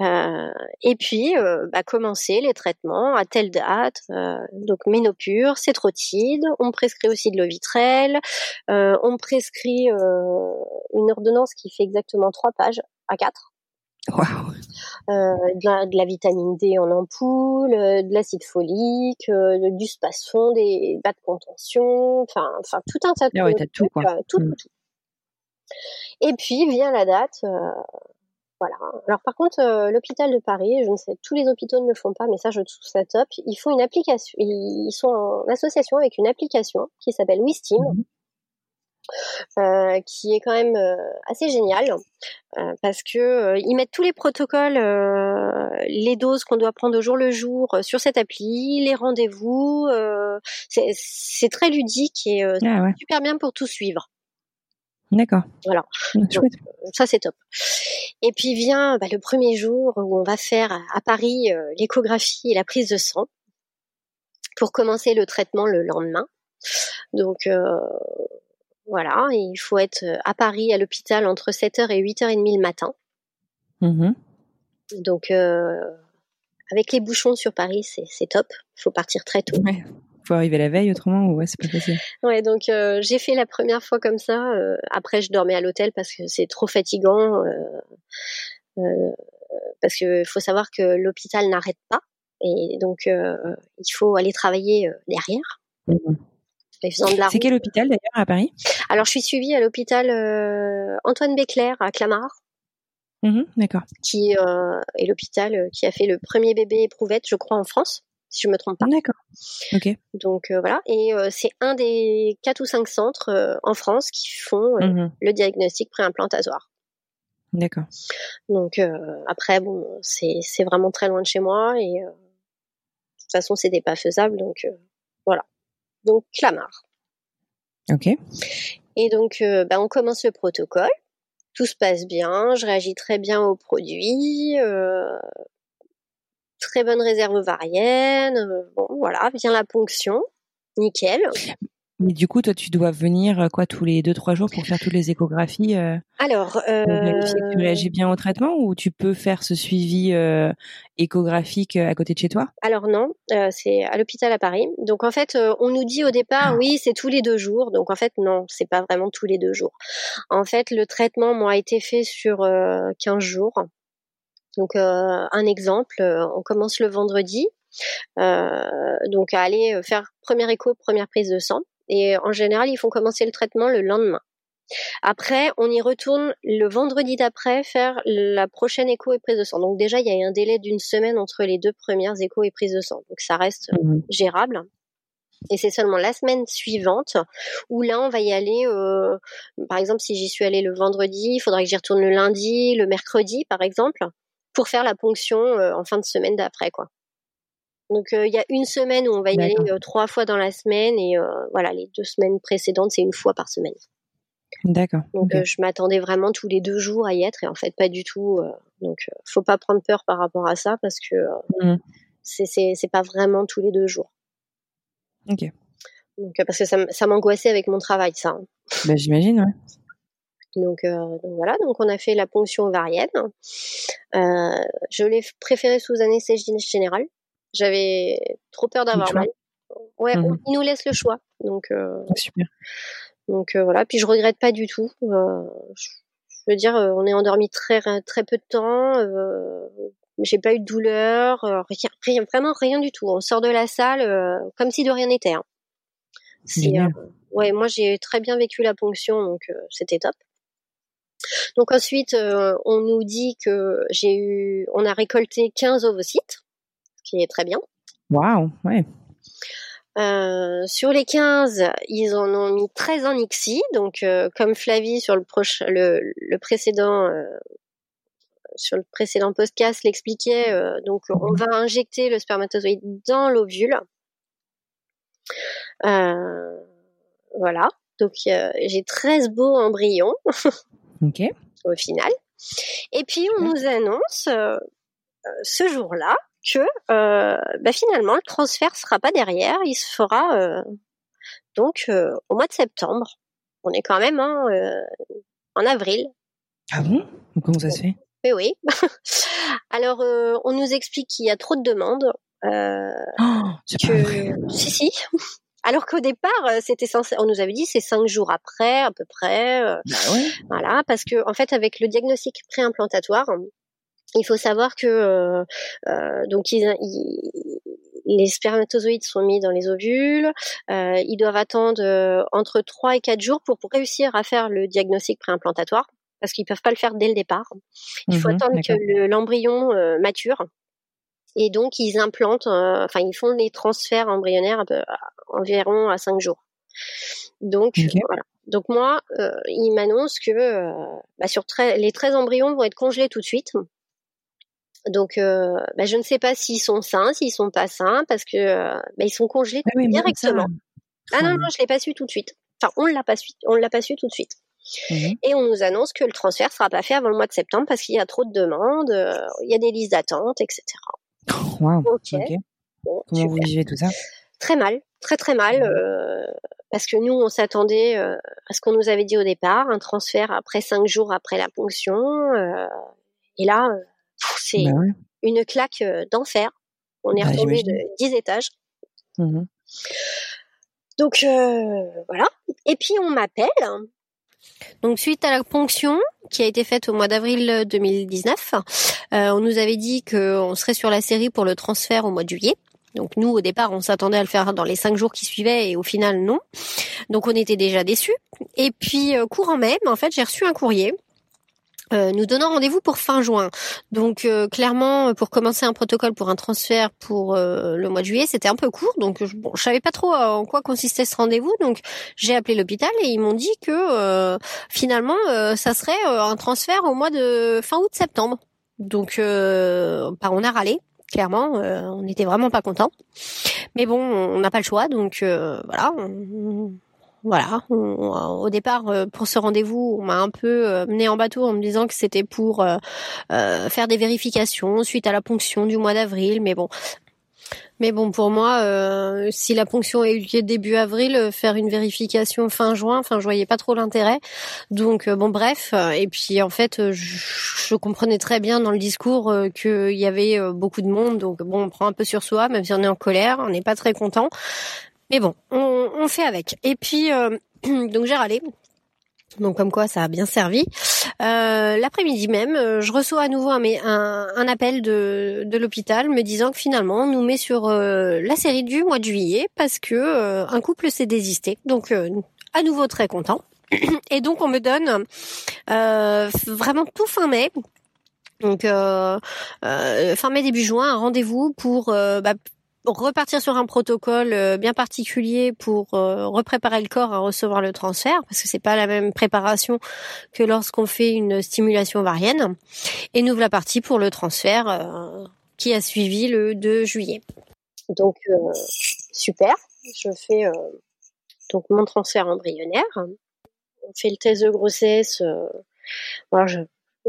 Euh, et puis, euh, bah, commencer les traitements à telle date. Euh, donc, ménopure, cétrotide. On prescrit aussi de l'ovitrel. Euh, on prescrit une ordonnance qui fait exactement trois pages à quatre. Wow. De la, de, la, vitamine D en ampoule, de l'acide folique, du spasfon, des bas de contention, enfin, enfin tout un tas de ah tout, quoi. tout, mmh. tout, Et puis vient la date, voilà. Alors par contre, euh, l'hôpital de Paris, je ne sais, tous les hôpitaux ne le font pas, mais ça je trouve ça top. Ils font une application, ils sont en association avec une application qui s'appelle Wistim. Mhm. Euh, qui est quand même euh, assez génial parce que ils mettent tous les protocoles, les doses qu'on doit prendre au jour le jour sur cette appli, les rendez-vous. c'est très ludique et ah super bien pour tout suivre. D'accord. Voilà. ça c'est top. Et puis vient bah, le premier jour où on va faire à Paris euh, l'échographie et la prise de sang pour commencer le traitement le lendemain. Donc euh, voilà, il faut être à Paris à l'hôpital entre 7h et 8h30 le matin. Mmh Donc euh, avec les bouchons sur Paris, c'est top. Il faut partir très tôt. Ouais faut arriver la veille autrement ou ouais, c'est pas possible. Ouais, donc j'ai fait la première fois comme ça. après, je dormais à l'hôtel parce que c'est trop fatigant. parce que faut savoir que l'hôpital n'arrête pas et donc il faut aller travailler derrière. Mmh c'est quel hôpital d'ailleurs à Paris? Alors je suis suivie à l'hôpital euh, Antoine Béclair à Clamart. Mmh d'accord. Qui euh, est l'hôpital euh, qui a fait le premier bébé éprouvette, je crois, en France, si je me trompe pas. D'accord. Ok. Donc voilà, et c'est un des quatre ou cinq centres en France qui font mmh le diagnostic préimplantatoire. D'accord. Donc après, bon, c'est vraiment très loin de chez moi et de toute façon, c'était pas faisable, donc voilà donc Clamart. Ok. Et donc, euh, bah, on commence le protocole. Tout se passe bien. Je réagis très bien aux produits. Très bonne réserve ovarienne. Euh, bon, voilà, vient la ponction. Nickel. Mais du coup, toi, tu dois venir euh, quoi tous les deux trois jours pour faire toutes les échographies. Euh, Alors, euh... que tu réagis bien au traitement ou tu peux faire ce suivi euh, échographique à côté de chez toi? Alors non, c'est à l'hôpital à Paris. Donc en fait, on nous dit au départ, ah. oui, c'est tous les deux jours. Donc en fait, non, c'est pas vraiment tous les deux jours. En fait, le traitement moi a été fait sur 15 jours. Donc un exemple, on commence le vendredi. donc à aller faire première écho, première prise de sang. Et en général, ils font commencer le traitement le lendemain. Après, on y retourne le vendredi d'après faire la prochaine écho et prise de sang. Donc déjà, il y a un délai d'une semaine entre les deux premières échos et prises de sang. Donc ça reste mmh gérable. Et c'est seulement la semaine suivante où là, on va y aller. Euh, par exemple, si j'y suis allée le vendredi, il faudrait que j'y retourne le lundi, le mercredi, par exemple, pour faire la ponction euh, en fin de semaine d'après, quoi. Donc euh, il y a une semaine où on va y aller euh, trois fois dans la semaine et euh, voilà les deux semaines précédentes c'est une fois par semaine. D'accord. Donc je m'attendais vraiment tous les deux jours à y être et en fait pas du tout. donc faut pas prendre peur par rapport à ça parce que c'est c'est pas vraiment tous les deux jours. Ok. Donc parce que ça, ça m'angoissait avec mon travail ça. Hein. Bah, j'imagine ouais. Donc, donc, voilà, donc on a fait la ponction ovarienne. je l'ai préférée sous anesthésie générale j'avais trop peur d'avoir mal. Ouais, mmh il nous laisse le choix. Donc, euh, super. Donc euh, voilà. Puis je regrette pas du tout. Euh, je, veux dire, on est endormi très très peu de temps. j'ai pas eu de douleur, rien, vraiment rien du tout. On sort de la salle comme si de rien n'était. Hein. ouais, moi j'ai très bien vécu la ponction, donc c'était top. Donc ensuite, on nous dit que j'ai eu, on a récolté 15 ovocytes qui est très bien. Waouh, ouais. Euh, sur les 15, ils en ont mis 13 en ICSI, donc euh, comme Flavie sur le, proche, le, le précédent euh, sur le précédent podcast l'expliquait, donc on va injecter le spermatozoïde dans l'ovule. voilà, donc j'ai 13 beaux embryons Ok. au final. Et puis on nous annonce ce jour-là que euh, bah finalement le transfert sera pas derrière, il se fera euh, donc euh, au mois de septembre. On est quand même en avril. Ah bon? Comment ça se fait? Oui, oui. Alors on nous explique qu'il y a trop de demandes. Oh, que... Si si. Alors qu'au départ, c'était censé, on nous avait dit c'est cinq jours après, à peu près. Bah ouais. Voilà, parce que en fait, avec le diagnostic préimplantatoire, il faut savoir que euh, euh, donc ils, les spermatozoïdes sont mis dans les ovules, euh, ils doivent attendre euh, entre 3 et 4 jours pour, pour réussir à faire le diagnostic préimplantatoire parce qu'ils peuvent pas le faire dès le départ. Il faut mhm, attendre que l'embryon mature et donc ils implantent, enfin ils font les transferts embryonnaires environ à 5 jours. Donc voilà. Donc moi, euh, il m'annonce que bah, sur les 13 embryons vont être congelés tout de suite. Donc, euh, bah, je ne sais pas s'ils sont sains, s'ils sont pas sains, parce que euh, bah, ils sont congelés ah directement. Ah non, non, je l'ai pas su tout de suite. Enfin, on l'a pas su, on l'a pas su tout de suite. Mmh Et on nous annonce que le transfert sera pas fait avant le mois de septembre parce qu'il y a trop de demandes, euh, il y a des listes d'attente, etc. Wow. ok. Comment vous vivez tout ça? Très mal, très très mal, mmh parce que nous on s'attendait à ce qu'on nous avait dit au départ, un transfert après cinq jours après la ponction, et là c'est bah une claque euh, d'enfer. On est bah, retombé de 10 étages. Mmh Donc voilà. Et puis on m'appelle. Donc suite à la ponction qui a été faite au mois d'avril 2019, on nous avait dit qu'on serait sur la série pour le transfert au mois de juillet. Donc nous, au départ, on s'attendait à le faire dans les cinq jours qui suivaient et au final, non. Donc on était déjà déçus. Et puis, courant mai, en fait, j'ai reçu un courrier euh, nous donnons rendez-vous pour fin juin. Donc euh, clairement, pour commencer un protocole pour un transfert pour euh, le mois de juillet, c'était un peu court. Donc je, bon, savais pas trop en quoi consistait ce rendez-vous. Donc j'ai appelé l'hôpital et ils m'ont dit que finalement, ça serait un transfert au mois de fin août-septembre. Donc bah, on a râlé. Clairement, on n'était vraiment pas content. Mais bon, on n'a pas le choix. Donc voilà. Voilà. au départ, euh, pour ce rendez-vous, on m'a un peu euh, mené en bateau en me disant que c'était pour euh, faire des vérifications suite à la ponction du mois d'avril. Mais bon, mais bon, pour moi, si la ponction a eu lieu début avril, faire une vérification fin juin, enfin, je voyais pas trop l'intérêt. Donc, bon, bref. Et puis, en fait, je, comprenais très bien dans le discours qu'il y avait beaucoup de monde. Donc, bon, on prend un peu sur soi, même si on est en colère, on n'est pas très content. Mais bon, on, fait avec. Et puis, euh, donc j'ai râlé. Donc comme quoi ça a bien servi. Euh, l'après-midi même, euh, je reçois à nouveau un, appel de, de l'hôpital me disant que finalement on nous met sur la série du mois de juillet parce que un couple s'est désisté. Donc à nouveau très content. Et donc on me donne vraiment tout fin mai. Donc fin mai début juin un rendez-vous pour bah, repartir sur un protocole euh, bien particulier pour euh, repréparer le corps à recevoir le transfert parce que c'est pas la même préparation que lorsqu'on fait une stimulation ovarienne et nous voilà partie pour le transfert euh, qui a suivi le 2 juillet. Donc super, je fais donc mon transfert embryonnaire. On fait le test de grossesse. Moi,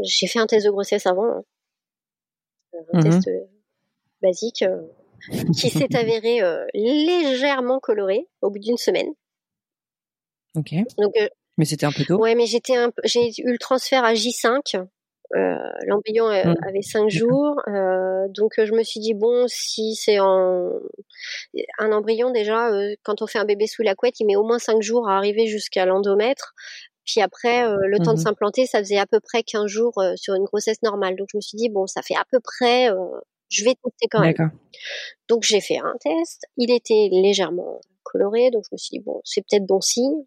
j'ai fait un test de grossesse avant, hein. un mmh test basique qui s'est avéré euh, légèrement coloré au bout d'une semaine. Ok. Donc, euh, mais c'était un peu tôt? Ouais, mais j'étais un, j'ai eu le transfert à J5. Euh, L'embryon euh, hmm. avait cinq jours, donc je me suis dit bon, si c'est en un embryon déjà, quand on fait un bébé sous la couette, il met au moins cinq jours à arriver jusqu'à l'endomètre. Puis après, le temps de mhm. s'implanter, ça faisait à peu près 15 jours sur une grossesse normale. Donc je me suis dit bon, ça fait à peu près je vais tester quand même. Donc j'ai fait un test, il était légèrement coloré, donc je me suis dit bon, c'est peut-être bon signe.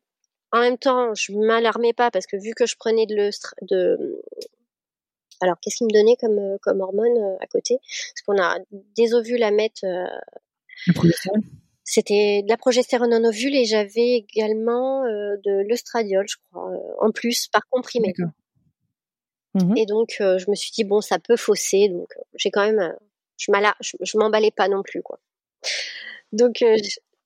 En même temps, je m'alarmais pas parce que vu que je prenais de de alors qu'est-ce qu'il me donnait comme euh, comme hormone euh, à côté? Parce qu'on a des ovules à mettre. Euh, c'était de la progestérone en ovule et j'avais également de l'œstradiol, je crois, en plus par comprimé. Mmh et donc je me suis dit bon, ça peut fausser, donc j'ai quand même je je, m'emballais pas non plus quoi. Donc euh,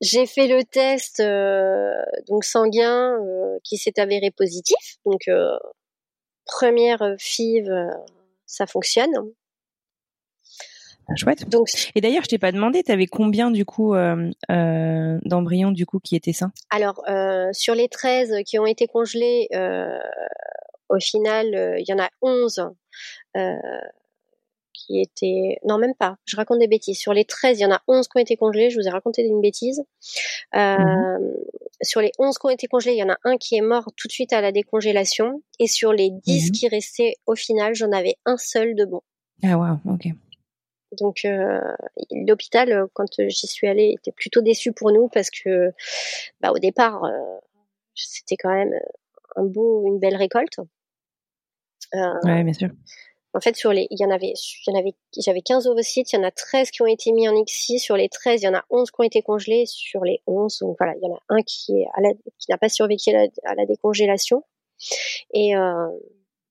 j'ai fait le test euh, donc sanguin euh, qui s'est avéré positif. Donc première FIV, ça fonctionne. Ah, chouette. Donc, et d'ailleurs, je t'ai pas demandé, tu avais combien du coup d'embryons du coup qui étaient sains? Alors sur les 13 qui ont été congelés, au final, il y en a 11 qui étaient... Non, même pas. Je raconte des bêtises. Sur les 13, il y en a 11 qui ont été congelés. Je vous ai raconté une bêtise. Euh, mhm. Sur les 11 qui ont été congelés, il y en a un qui est mort tout de suite à la décongélation. Et sur les 10 mhm. qui restaient, au final, j'en avais un seul de bon. Ah, wow, ok. Donc euh, l'hôpital, quand j'y suis allée, était plutôt déçu pour nous parce que, bah, au départ, euh, c'était quand même un beau, une belle récolte. Euh, ouais, bien sûr. En fait, sur les, il y en avait, il y en avait, j'avais 15 ovocytes, il y en a 13 qui ont été mis en ICSI. Sur les 13, il y en a 11 qui ont été congelés. Sur les 11, donc voilà, il y en a un qui est à la, qui n'a pas survécu à la, décongélation. Et, euh,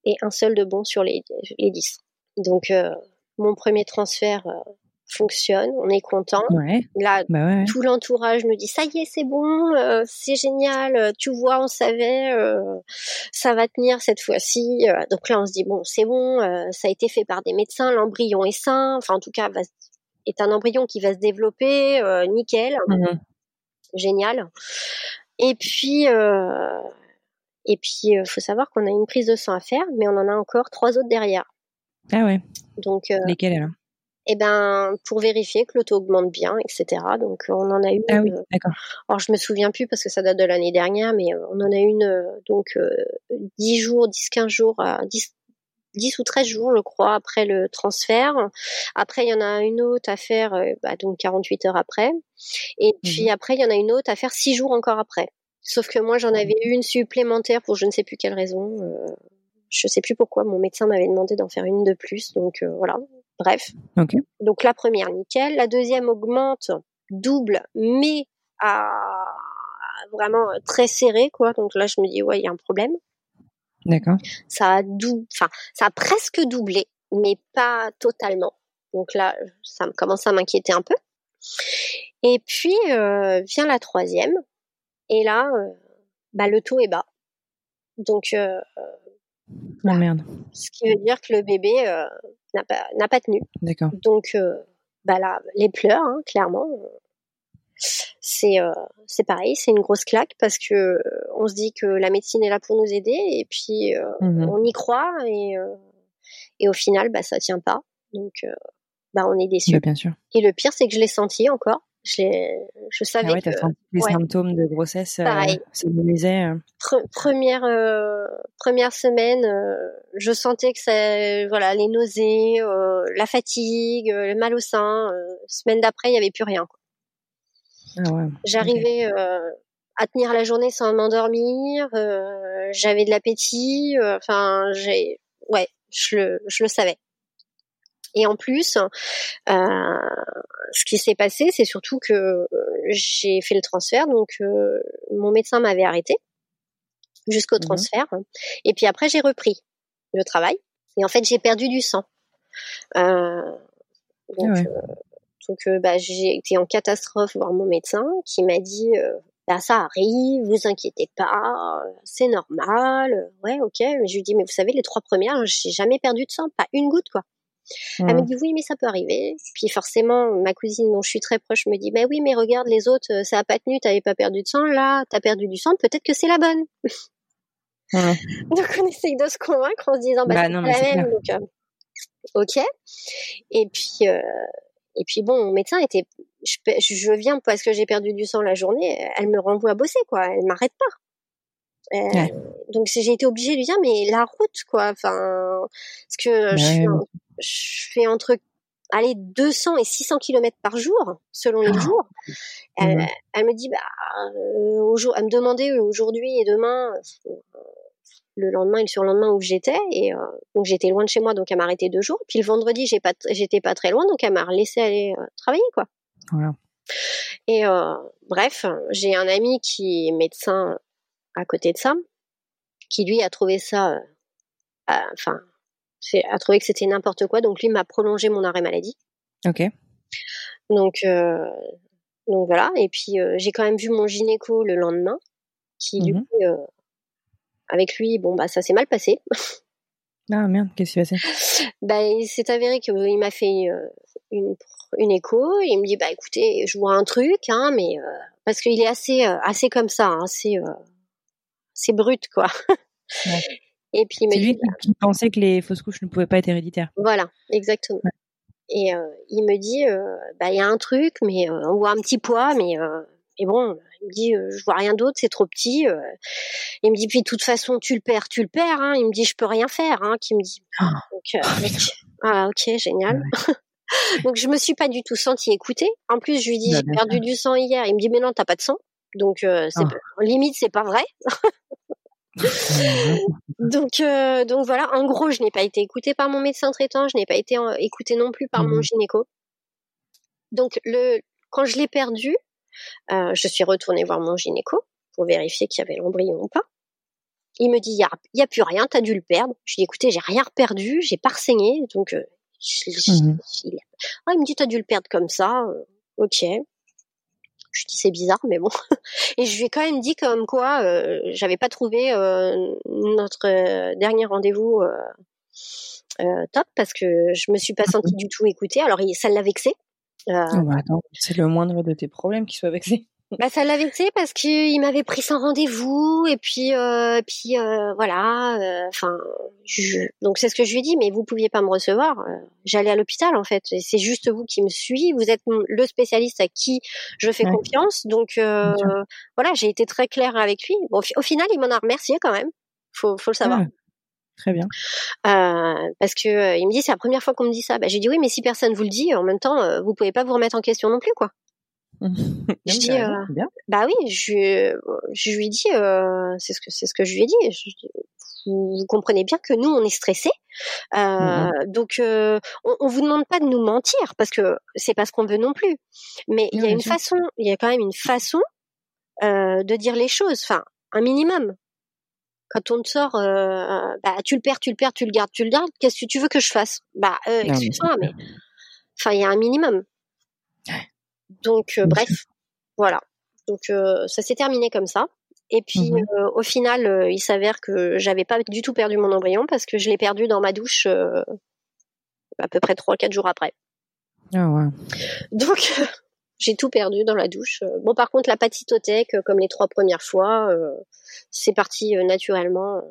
et un seul de bon sur les, les 10. Donc, euh, mon premier transfert, euh, fonctionne, on est content. Là, bah tout l'entourage nous dit ça y est, c'est bon, euh, c'est génial, euh, tu vois, on savait, euh, ça va tenir cette fois-ci. donc là, on se dit bon, c'est bon, ça a été fait par des médecins, l'embryon est sain, enfin en tout cas, va, est un embryon qui va se développer, nickel, mmh génial. Et puis, et puis, faut savoir qu'on a une prise de sang à faire, mais on en a encore trois autres derrière. Ah ouais. Donc. Lesquelles alors? Et ben pour vérifier que l'auto augmente bien, etc. Donc on en a eu. Ah oui, d'accord. alors je me souviens plus parce que ça date de l'année dernière, mais on en a une donc 10 jours, 10-15 jours, 10, 10 ou 13 jours, je crois, après le transfert. Après, il y en a une autre à faire, bah, donc 48 heures après. Et puis mmh après, il y en a une autre à faire 6 jours encore après. Sauf que moi, j'en avais une supplémentaire pour je ne sais plus quelle raison. Euh, je sais plus pourquoi. Mon médecin m'avait demandé d'en faire une de plus. Donc euh, voilà. Bref. Donc la première, nickel. La deuxième augmente, double, mais à vraiment très serré, quoi. Donc là, je me dis, ouais, il y a un problème. D'accord. Ça a enfin, ça a presque doublé, mais pas totalement. Donc là, ça commence à m'inquiéter un peu. Et puis euh, vient la troisième, et là, euh, bah, le taux est bas. Donc, euh, oh, merde. Ce qui veut dire que le bébé n'a pas, n'a pas tenu. D'accord. Donc, bah là, les pleurs, hein, clairement, c'est c'est pareil, c'est une grosse claque parce que on se dit que la médecine est là pour nous aider et puis mmh on y croit et et au final, bah ça tient pas. Donc, bah on est déçu. Bien sûr. Et le pire, c'est que je l'ai senti encore je, je savais ah ouais, que les symptômes de grossesse euh, euh. première euh, première semaine, je sentais que ça, voilà, les nausées, la fatigue, le mal au sein. semaine d'après, il y avait plus rien. Ah ouais, J'arrivais à tenir la journée sans m'endormir. J'avais de l'appétit. Enfin, j'ai, ouais, je le, je le savais. Et en plus, euh, ce qui s'est passé, c'est surtout que euh, j'ai fait le transfert, donc euh, mon médecin m'avait arrêté jusqu'au mmh transfert, et puis après j'ai repris le travail, et en fait j'ai perdu du sang. donc, ah bah, j'ai été en catastrophe voir mon médecin qui m'a dit bah, ça arrive, vous inquiétez pas, c'est normal. Ouais, ok. Mais je lui dis mais vous savez les trois premières, j'ai jamais perdu de sang, pas une goutte quoi. Elle me dit oui, mais ça peut arriver. Puis forcément, ma cousine dont je suis très proche me dit bah oui, mais regarde les autres, euh, ça a pas tenu, t'avais pas perdu de sang. Là, t'as perdu du sang, peut-être que c'est la bonne. donc on essaye de se convaincre en se disant bah, bah non, c'est la même. Donc, euh, ok. Et puis euh, et puis bon, mon médecin était, je, je viens parce que j'ai perdu du sang la journée, elle me renvoie à bosser quoi, elle m'arrête pas. Euh, Donc j'ai été obligée de lui dire mais la route quoi, enfin parce que je, je fais entre allez 200 et 600 km par jour selon les ah. jours. Elle, mmh elle, me dit bah euh, elle me demandait aujourd'hui et demain euh, le lendemain et le surlendemain où j'étais et euh, donc j'étais loin de chez moi donc elle m'a arrêté deux jours puis le vendredi j'ai pas j'étais pas très loin donc elle m'a laissé aller euh, travailler quoi. Voilà. Et euh, bref, j'ai un ami qui est médecin à côté de ça qui lui a trouvé ça enfin a trouvé que c'était n'importe quoi, donc lui m'a prolongé mon arrêt maladie. Ok. Donc, euh, donc voilà. Et puis euh, j'ai quand même vu mon gynéco le lendemain, qui du mmh coup, euh, avec lui, bon bah ça s'est mal passé. Ah merde, qu'est-ce qui s'est passé? Bah il s'est avéré qu'il m'a fait une, une écho. Et il me dit bah écoutez, je vois un truc, hein, mais parce qu'il est assez assez comme ça, hein, c'est c'est brut quoi. Et puis c'est lui qui, pensait que les fausses couches ne pouvaient pas être héréditaires. Voilà, exactement. Et euh, il me dit, euh, bah il y a un truc, mais euh, on voit un petit poids, mais mais bon, il me dit, je vois rien d'autre, c'est trop petit. il me dit, puis de toute façon, tu le perds, tu le perds. Hein. Il me dit, je peux rien faire. Hein, qui me dit. Ah. Donc, ah ok, génial. Donc je me suis pas du tout sentie écoutée. En plus, je lui dis, bah, j'ai perdu du sang hier. Il me dit, mais non, t'as pas de sang. Donc c'est ah. limite, c'est pas vrai. donc, euh, donc voilà, en gros, je n'ai pas été écoutée par mon médecin traitant, je n'ai pas été écoutée non plus par mon mmh. gynéco. Donc, le, quand je l'ai perdu, euh, je suis retournée voir mon gynéco pour vérifier qu'il y avait l'embryon ou pas. Il me dit, il y a, y a, plus rien, t'as dû le perdre. Je lui dis, écoutez, j'ai rien perdu, j'ai pas saigné, donc euh, mmh. ah, il me dit, t'as dû le perdre comme ça. ok. Je dis c'est bizarre, mais bon. Et je lui ai quand même dit comme quoi euh, j'avais pas trouvé euh, notre euh, dernier rendez-vous top parce que je me suis pas sentie du tout écoutée. Alors ça l'a vexé. Oh, bah, attends, c'est le moindre de tes problèmes qui soit vexé. Bah ça l'a vexé parce qu'il m'avait pris sans rendez-vous et puis euh, puis euh, voilà euh, enfin donc c'est ce que je lui ai dit mais vous pouviez pas me recevoir j'allais à l'hôpital en fait c'est juste vous qui me suivez vous êtes le spécialiste à qui je fais confiance donc voilà j'ai été très claire avec lui bon au final il m'en a remercié quand même faut faut le savoir Très bien. parce que il me dit c'est la première fois qu'on me dit ça. Bah, j'ai dit oui, mais si personne vous le dit, en même temps, vous pouvez pas vous remettre en question non plus, quoi. je dis, euh, bah oui, je, je lui dis, euh, c'est ce que c'est ce que je lui ai dit. vous, comprenez bien que nous on est stressés, euh, mmh donc on, on vous demande pas de nous mentir parce que c'est pas ce qu'on veut non plus. Mais il y a une façon, il y a quand même une façon de dire les choses, enfin un minimum. Quand on te sort, bah tu le perds, tu le perds, tu le gardes, tu le gardes. Qu'est-ce que tu veux que je fasse? Bah excuse-moi, mais enfin il y a un minimum. Donc euh, bref, voilà. Donc euh, ça s'est terminé comme ça. Et puis mmh euh, au final, il s'avère que j'avais pas du tout perdu mon embryon parce que je l'ai perdu dans ma douche à peu près 3-4 jours après. Ah ouais. Donc j'ai tout perdu dans la douche. Bon par contre la patitothèque, comme les trois premières fois, c'est parti naturellement.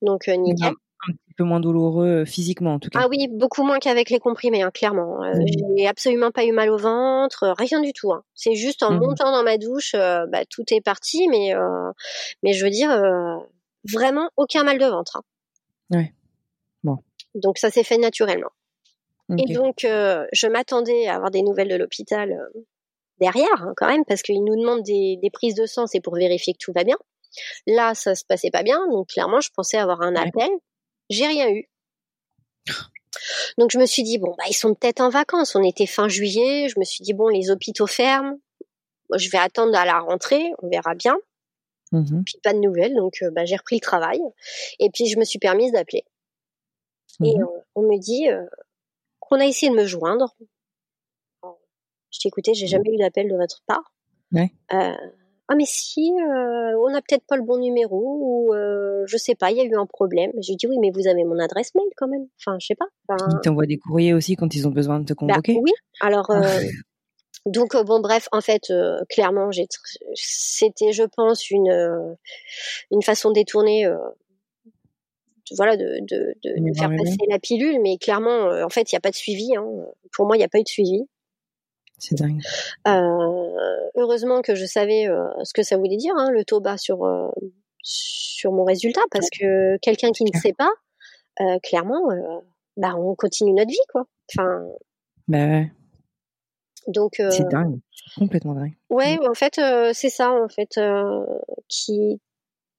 Donc nickel un petit peu moins douloureux euh, physiquement en tout cas. Ah oui, beaucoup moins qu'avec les comprimés, hein, clairement. Euh, mmh. J'ai absolument pas eu mal au ventre, euh, rien du tout. Hein. C'est juste en mmh montant dans ma douche, bah, tout est parti, mais mais je veux dire vraiment aucun mal de ventre. Hein. Ouais. Bon. Donc ça s'est fait naturellement. Et donc je m'attendais à avoir des nouvelles de l'hôpital derrière hein, quand même parce qu'ils nous demandent des, des prises de sang, c'est pour vérifier que tout va bien. Là, ça se passait pas bien, donc clairement, je pensais avoir un appel. J'ai rien eu. Donc je me suis dit bon bah ils sont peut-être en vacances. On était fin juillet. Je me suis dit bon les hôpitaux ferment. Je vais attendre à la rentrée. On verra bien. Mmh puis pas de nouvelles. Donc euh, bah, j'ai repris le travail. Et puis je me suis permise d'appeler. Et mmh euh, on me dit euh, qu'on a essayé de me joindre. Je t'ai écouté, j'ai jamais eu d'appel de votre part. Ouais ah mais si, euh, on n'a peut-être pas le bon numéro ou euh, je sais pas, il y a eu un problème. J'ai dit oui, mais vous avez mon adresse mail quand même. Enfin, je sais pas. Ils t'envoient des courriers aussi quand ils ont besoin de te bah, convoquer. oui. Alors euh, ah. donc bon bref, en fait, clairement, j'ai c'était, je pense, une une façon détournée. voilà de, de, de, faire passer la pilule mais clairement en fait il n'y a pas de suivi hein. pour moi il n'y a pas eu de suivi c'est dingue. Euh, heureusement que je savais euh, ce que ça voulait dire, hein, le taux bas sur, euh, sur mon résultat, parce que quelqu'un qui ne sait pas, clairement, bah, on continue notre vie, quoi. Enfin. Bah ouais. Donc. c'est dingue, complètement dingue. Ouais, mm. en fait, c'est ça, en fait, qui,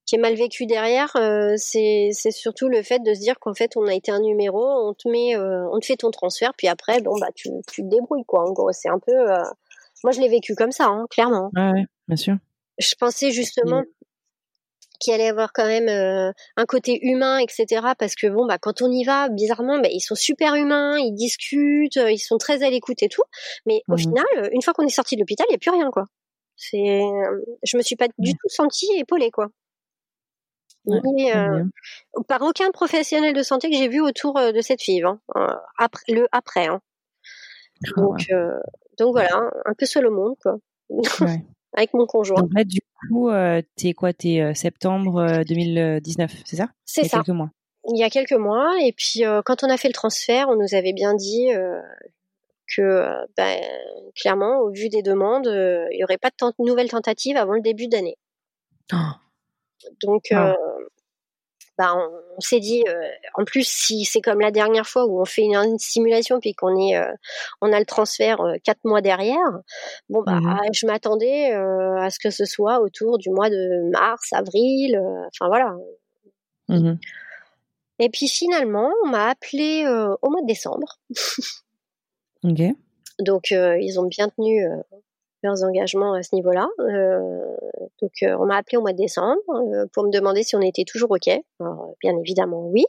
qui est mal vécu derrière, euh, c'est surtout le fait de se dire qu'en fait on a été un numéro, on te met, euh, on te fait ton transfert, puis après bon bah tu, tu te débrouilles quoi. En gros c'est un peu, euh, moi je l'ai vécu comme ça, hein, clairement. Ouais, bien sûr. Je pensais justement qu'il allait y avoir quand même un côté humain, etc. Parce que bon bah quand on y va, bizarrement, bah, ils sont super humains, ils discutent, ils sont très à l'écoute et tout. Mais au mmh final, une fois qu'on est sorti de l'hôpital, il y a plus rien quoi. C'est, je me suis pas du tout sentie épaulée quoi. Euh, par aucun professionnel de santé que j'ai vu autour euh, de cette fille, hein, euh, après, le après. Hein. Ah donc, donc voilà, un peu seul au monde, quoi. Avec mon conjoint. Donc là, du coup, t'es quoi T'es septembre 2019, c'est ça? C'est ça. quelques mois. Il y a quelques mois, et puis quand on a fait le transfert, on nous avait bien dit que, ben, clairement, au vu des demandes, il n'y aurait pas de nouvelles tentatives avant le début d'année. Oh. Donc, ah. euh, bah, on, s'est dit, euh, en plus, si c'est comme la dernière fois où on fait une, simulation puis qu'on est, euh, on a le transfert quatre mois derrière, bon bah, mmh je m'attendais à ce que ce soit autour du mois de mars, avril, enfin voilà. Mmh Et puis finalement, on m'a appelé au mois de décembre. ok. Donc ils ont bien tenu leurs engagements à ce niveau-là. Euh, donc euh, on m'a appelé au mois de décembre euh, pour me demander si on était toujours ok. Alors, bien évidemment oui.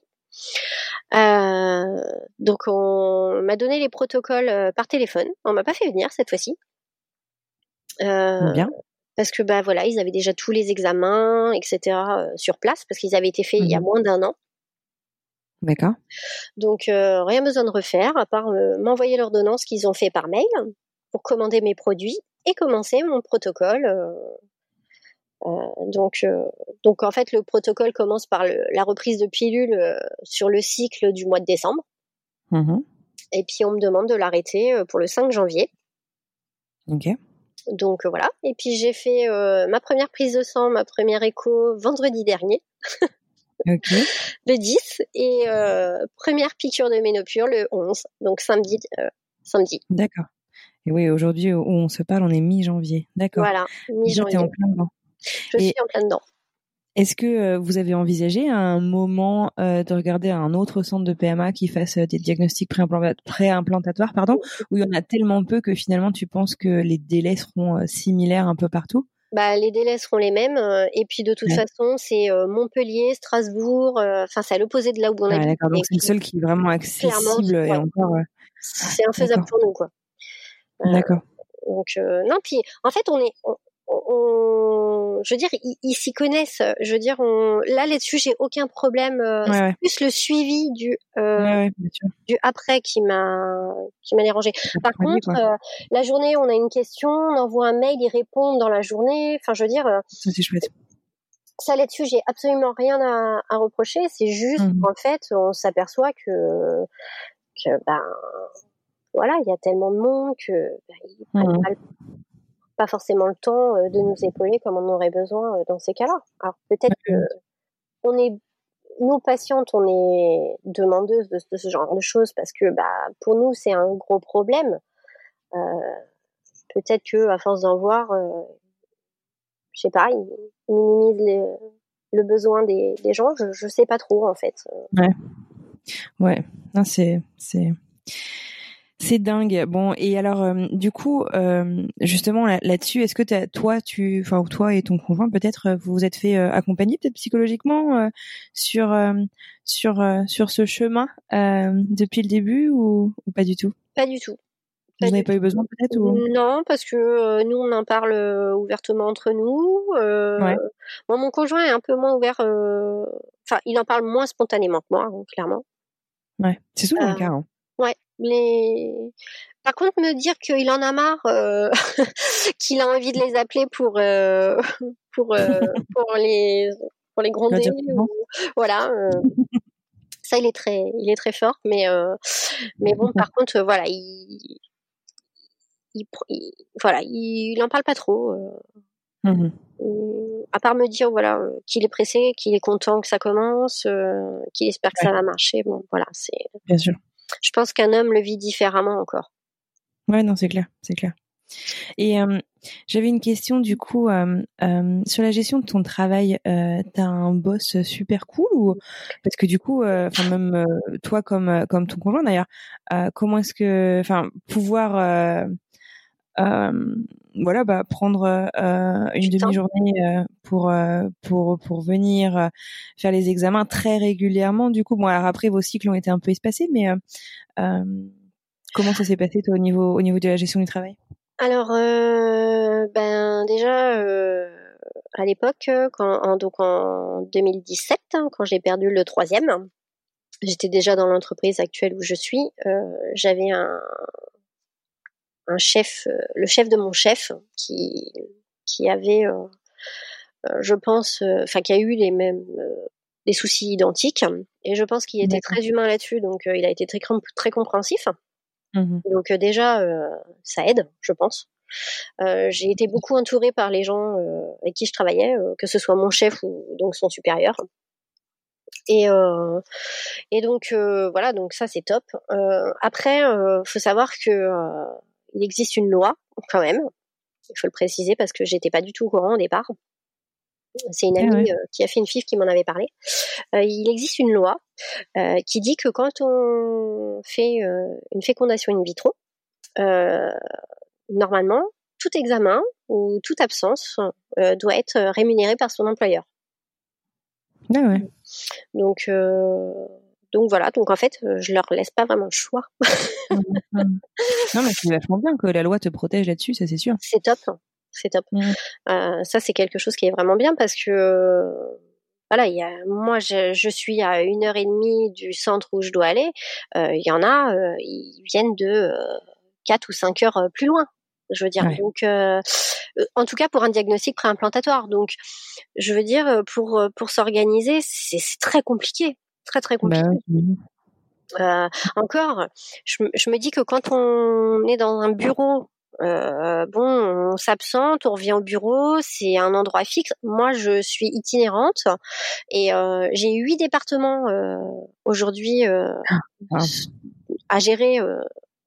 donc on m'a donné les protocoles par téléphone. On m'a pas fait venir cette fois-ci. bien. Parce que bah voilà, ils avaient déjà tous les examens, etc. sur place parce qu'ils avaient été faits il y a mmh moins d'un an. D'accord. Donc rien besoin de refaire à part m'envoyer l'ordonnance qu'ils ont fait par mail pour commander mes produits et commencer mon protocole. donc, donc en fait, le protocole commence par la reprise de pilules sur le cycle du mois de décembre. Mmh et puis on me demande de l'arrêter pour le 5 janvier. Ok. Donc voilà. Et puis j'ai fait ma première prise de sang, ma première écho vendredi dernier. le 10 et première piqûre de ménopure le 11, donc samedi. samedi. D'accord. Et oui, aujourd'hui où on se parle, on est mi-janvier. D'accord. Voilà, mi-janvier. en plein dedans. Je suis en plein dedans. Est-ce que euh, vous avez envisagé à un moment euh, de regarder un autre centre de PMA qui fasse euh, des diagnostics préimplantatoires, pardon, où il y en a tellement peu que finalement tu penses que les délais seront similaires un peu partout? Bah, les délais seront les mêmes. et puis de toute façon, c'est Montpellier, Strasbourg. Enfin, c'est à l'opposé de là où on habite. D'accord. Donc c'est le seul qui est vraiment accessible et encore. C'est infaisable pour nous, quoi. D'accord. Donc non, puis en fait, on est, on, je veux dire, ils, s'y connaissent. Je veux dire, on, là là-dessus, j'ai aucun problème. Euh, c'est plus le suivi du euh, du après qui m'a qui m'a dérangé. Par contre, euh, la journée, on a une question, on envoie un mail, ils répondent dans la journée. Enfin, je veux dire. Ça c'est chouette. Ça là-dessus, j'ai absolument rien à, à reprocher. C'est juste mmh en fait, on s'aperçoit que que ben voilà, il y a tellement de monde que ben, ils mmh pas pas forcément le temps euh, de nous épauler comme on aurait besoin euh, dans ces cas-là. Alors peut-être que on est nous patientes, on est demandeuses de, ce genre de choses parce que bah pour nous c'est un gros problème. Euh, peut-être que à force d'en voir, je sais pas, ils minimisent le besoin des, des gens. Je, je sais pas trop en fait. Ouais, ouais, c'est c'est c'est dingue. Bon, et alors, euh, du coup, euh, justement là-dessus, est-ce que toi, tu, enfin, toi et ton conjoint, peut-être, euh, vous vous êtes fait accompagner, peut-être psychologiquement, sur sur sur ce chemin depuis le début ou, pas du tout? Pas du tout. vous n'avez pas eu besoin peut-être ou... Non, parce que nous, on en parle ouvertement entre nous. Ouais. mon conjoint est un peu moins ouvert. Enfin, il en parle moins spontanément que moi, hein, clairement. Ouais, c'est souvent le cas. Hein. Les... Par contre, me dire qu'il en a marre, euh, qu'il a envie de les appeler pour euh, pour euh, pour les pour les gronder, voilà. ça, il est très il est très fort, mais mais bon, par contre, voilà, il, il, voilà, il, en parle pas trop. Mmh à part me dire voilà qu'il est pressé, qu'il est content que ça commence, qu'il espère que ça va marcher. Bon, voilà, c'est. Bien sûr je pense qu'un homme le vit différemment encore. Ouais, non, c'est clair, c'est clair. Et euh, j'avais une question du coup euh, euh, sur la gestion de ton travail. T'as un boss super cool ou parce que du coup, enfin même toi comme comme ton conjoint d'ailleurs, comment est-ce que, enfin pouvoir voilà bah prendre une demi-journée pour pour pour venir faire les examens très régulièrement. Du coup bon alors après vos cycles ont été un peu espacés mais comment ça s'est passé toi au niveau au niveau de la gestion du travail? Alors ben déjà à l'époque quand donc en 2017 hein, quand j'ai perdu le troisième j'étais déjà dans l'entreprise actuelle où je suis j'avais un un chef, euh, le chef de mon chef, qui, qui avait, euh, euh, je pense, enfin, qui a eu les mêmes des soucis identiques. Et je pense qu'il était très humain là-dessus, donc il a été très, très compréhensif. Mmh donc déjà, ça aide, je pense. j'ai été beaucoup entourée par les gens avec qui je travaillais, que ce soit mon chef ou donc son supérieur. Et, et donc voilà, donc ça c'est top. après, faut savoir que il existe une loi quand même. Il faut le préciser parce que j'étais pas du tout au courant au départ. C'est une ah amie euh, qui a fait une fif qui m'en avait parlé. Euh, il existe une loi euh, qui dit que quand on fait une fécondation in vitro, normalement, tout examen ou toute absence doit être rémunéré par son employeur. Ah ouais. Donc, donc voilà, donc en fait, euh, je leur laisse pas vraiment le choix. Mmh, mmh. non, mais c'est vachement bien que la loi te protège là-dessus, ça c'est sûr. C'est top, c'est top. Mmh. Euh, ça c'est quelque chose qui est vraiment bien parce que voilà, y a, moi je, je, suis à une heure et demie du centre où je dois aller. Euh, il y en a, ils viennent de quatre ou cinq heures plus loin. Je veux dire, donc, en tout cas pour un diagnostic préimplantatoire. Donc, je veux dire, pour pour s'organiser, c'est très compliqué, très très bah compliqué. encore, je, je, me dis que quand on est dans un bureau euh, bon, on s'absente, on revient au bureau, c'est un endroit fixe. Moi, je suis itinérante et euh, j'ai huit départements euh, aujourd'hui euh, ah, à gérer. Euh,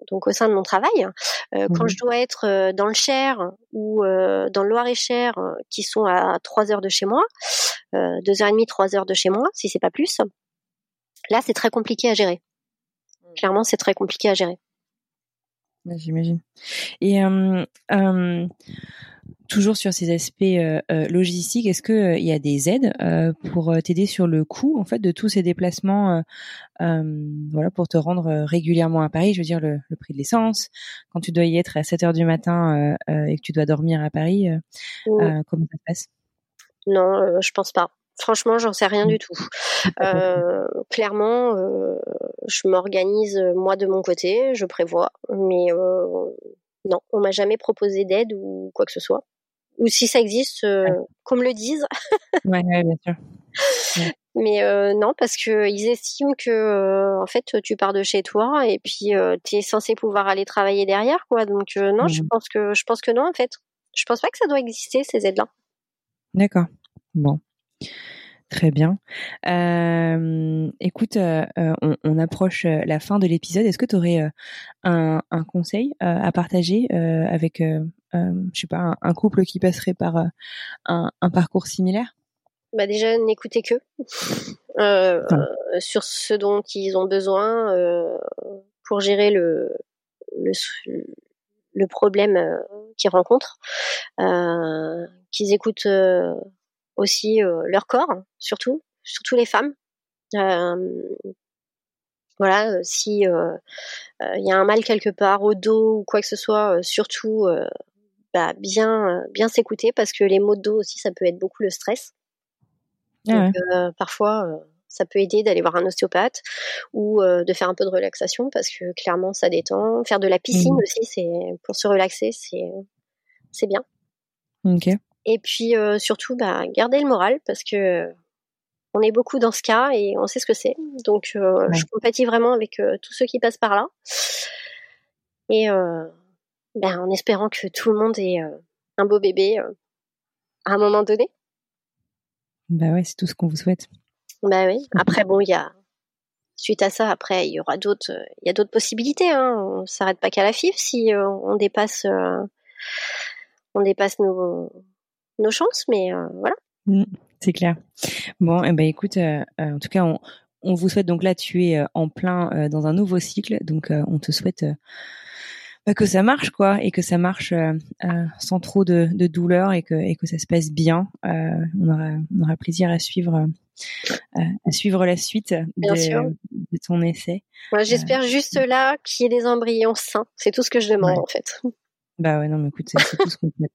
donc au sein de mon travail, quand je mmh. dois être dans le Cher ou dans le Loir-et-Cher, qui sont à trois heures de chez moi, deux heures et demie, trois heures de chez moi, si c'est pas plus, là c'est très compliqué à gérer. Mmh. Clairement, c'est très compliqué à gérer. J'imagine. Et toujours sur ces aspects logistiques, est-ce qu'il il y a des aides pour t'aider sur le coût en fait de tous ces déplacements, voilà, pour te rendre régulièrement à Paris? Je veux dire le, prix de l'essence, quand tu dois y être à 7 heures du matin et que tu dois dormir à Paris, comment ça se passe? Non, je pense pas. Franchement, j'en sais rien du tout. Euh, clairement, euh, je m'organise euh, moi de mon côté, je prévois, mais non, on m'a jamais proposé d'aide ou quoi que ce soit. Ou si ça existe, qu'on me le dise. ouais, bien sûr. Mais non, parce que ils estiment que en fait tu pars de chez toi et puis tu es censé pouvoir aller travailler derrière, quoi. Donc non, je mmh. pense que je pense que non en fait. Je pense pas que ça doit exister ces aides-là. D'accord. Bon. Très bien. Euh, écoute, euh, euh, on, approche la fin de l'épisode. Est-ce que tu aurais un, conseil à partager avec, je sais pas, un, couple qui passerait par un, parcours similaire? Bah déjà, n'écoutez que sur ce dont ils ont besoin pour gérer le, le, le problème qu'ils rencontrent. qu'ils écoutent aussi euh, leur corps, surtout, surtout les femmes. Euh, voilà, euh, si il y a un mal quelque part au dos ou quoi que ce soit, surtout bah, bien bien s'écouter parce que les maux de dos aussi ça peut être beaucoup le stress. Ah parfois ça peut aider d'aller voir un ostéopathe ou de faire un peu de relaxation parce que clairement ça détend. Faire de la piscine mmh. aussi, c'est pour se relaxer, c'est c'est bien. Ok. Et puis euh, surtout, bah, garder le moral parce que on est beaucoup dans ce cas et on sait ce que c'est. Donc euh, je compatis vraiment avec euh, tous ceux qui passent par là. Et ben, en espérant que tout le monde ait un beau bébé à un moment donné. Bah ouais, c'est tout ce qu'on vous souhaite. Bah oui. Après bon, il y a suite à ça, après il y aura d'autres, il y a d'autres possibilités. Hein. On s'arrête pas qu'à la FIF si on dépasse, on dépasse nos nos chances, mais euh, voilà. Mm, c'est clair. Bon, eh ben écoute, euh, euh, en tout cas, on, vous souhaite donc là, tu es en plein dans un nouveau cycle, donc on te souhaite bah, que ça marche quoi et que ça marche sans trop de, douleur et que et que ça se passe bien. on aura on aura plaisir à suivre à suivre la suite de, ton essai. Moi, j'espère juste là qu'il y ait des embryons sains. C'est tout ce que je demande en fait. Bah ouais, non, mais écoute, c'est tout ce qu'on peut.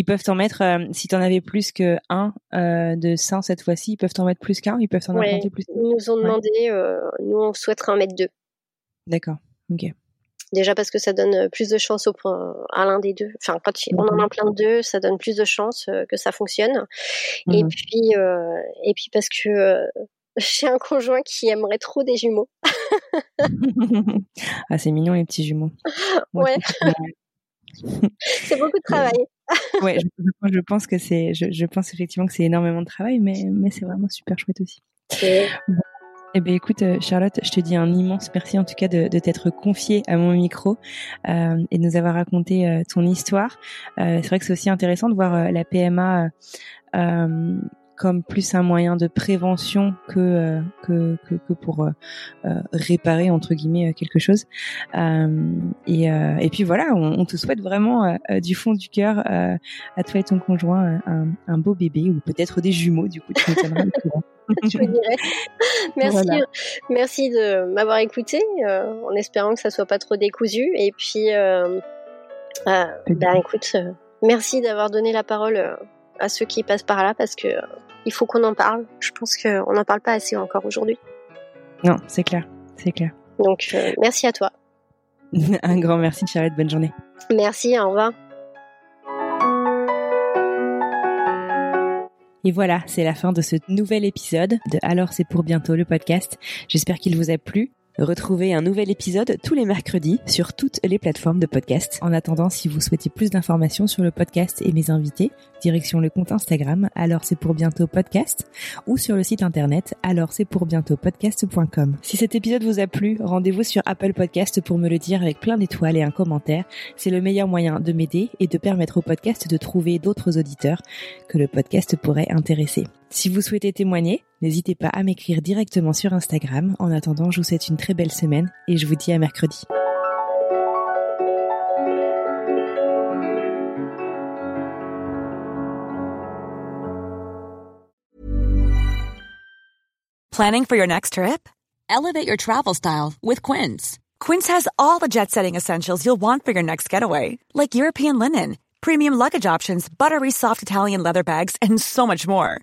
Ils peuvent t'en mettre, euh, si tu en avais plus que un euh, de sein cette fois-ci, ils peuvent t'en mettre plus qu'un, ils peuvent t'en ouais, plus. Ils nous ont demandé, euh, nous on souhaiterait en mettre deux. D'accord, ok. Déjà parce que ça donne plus de chance au, à l'un des deux. Enfin, quand on en a plein de deux, ça donne plus de chance que ça fonctionne. Et mhm. puis, et puis parce que j'ai un conjoint qui aimerait trop des jumeaux. ah, c'est mignon les petits jumeaux. ouais. c'est beaucoup de travail. ouais, je, pense que c'est, je, pense effectivement que c'est énormément de travail, mais, mais c'est vraiment super chouette aussi. Eh bien, écoute, euh, Charlotte, je te dis un immense merci en tout cas de, de t'être confiée à mon micro euh, et de nous avoir raconté euh, ton histoire. c'est vrai que c'est aussi intéressant de voir la PMA comme plus un moyen de prévention que euh, que, que, que, pour euh, euh, réparer entre guillemets quelque chose. et, et puis voilà, on, on te souhaite vraiment du fond du cœur à toi et ton conjoint un, un beau bébé ou peut-être des jumeaux. Du coup, tu dirais. Merci, merci de m'avoir écouté, en espérant que ça soit pas trop décousu. Et puis, euh, ben écoute, merci d'avoir donné la parole à ceux qui passent par là parce que il faut qu'on en parle. Je pense qu'on n'en parle pas assez encore aujourd'hui. Non, c'est clair, c'est clair. Donc, euh, merci à toi. Un grand merci, Charlotte. Bonne journée. Merci, au revoir. Et voilà, c'est la fin de ce nouvel épisode de Alors c'est pour bientôt le podcast. J'espère qu'il vous a plu. Retrouvez un nouvel épisode tous les mercredis sur toutes les plateformes de podcast. En attendant, si vous souhaitez plus d'informations sur le podcast et mes invités, direction le compte Instagram alors c'est pour bientôt podcast ou sur le site internet alors c'est pour bientôt podcast.com. Si cet épisode vous a plu, rendez-vous sur Apple Podcast pour me le dire avec plein d'étoiles et un commentaire. C'est le meilleur moyen de m'aider et de permettre au podcast de trouver d'autres auditeurs que le podcast pourrait intéresser. Si vous souhaitez témoigner, n'hésitez pas à m'écrire directement sur Instagram. En attendant, je vous souhaite une très belle semaine et je vous dis à mercredi. Planning for your next trip? Elevate your travel style with Quince. Quince has all the jet-setting essentials you'll want for your next getaway, like European linen, premium luggage options, buttery soft Italian leather bags, and so much more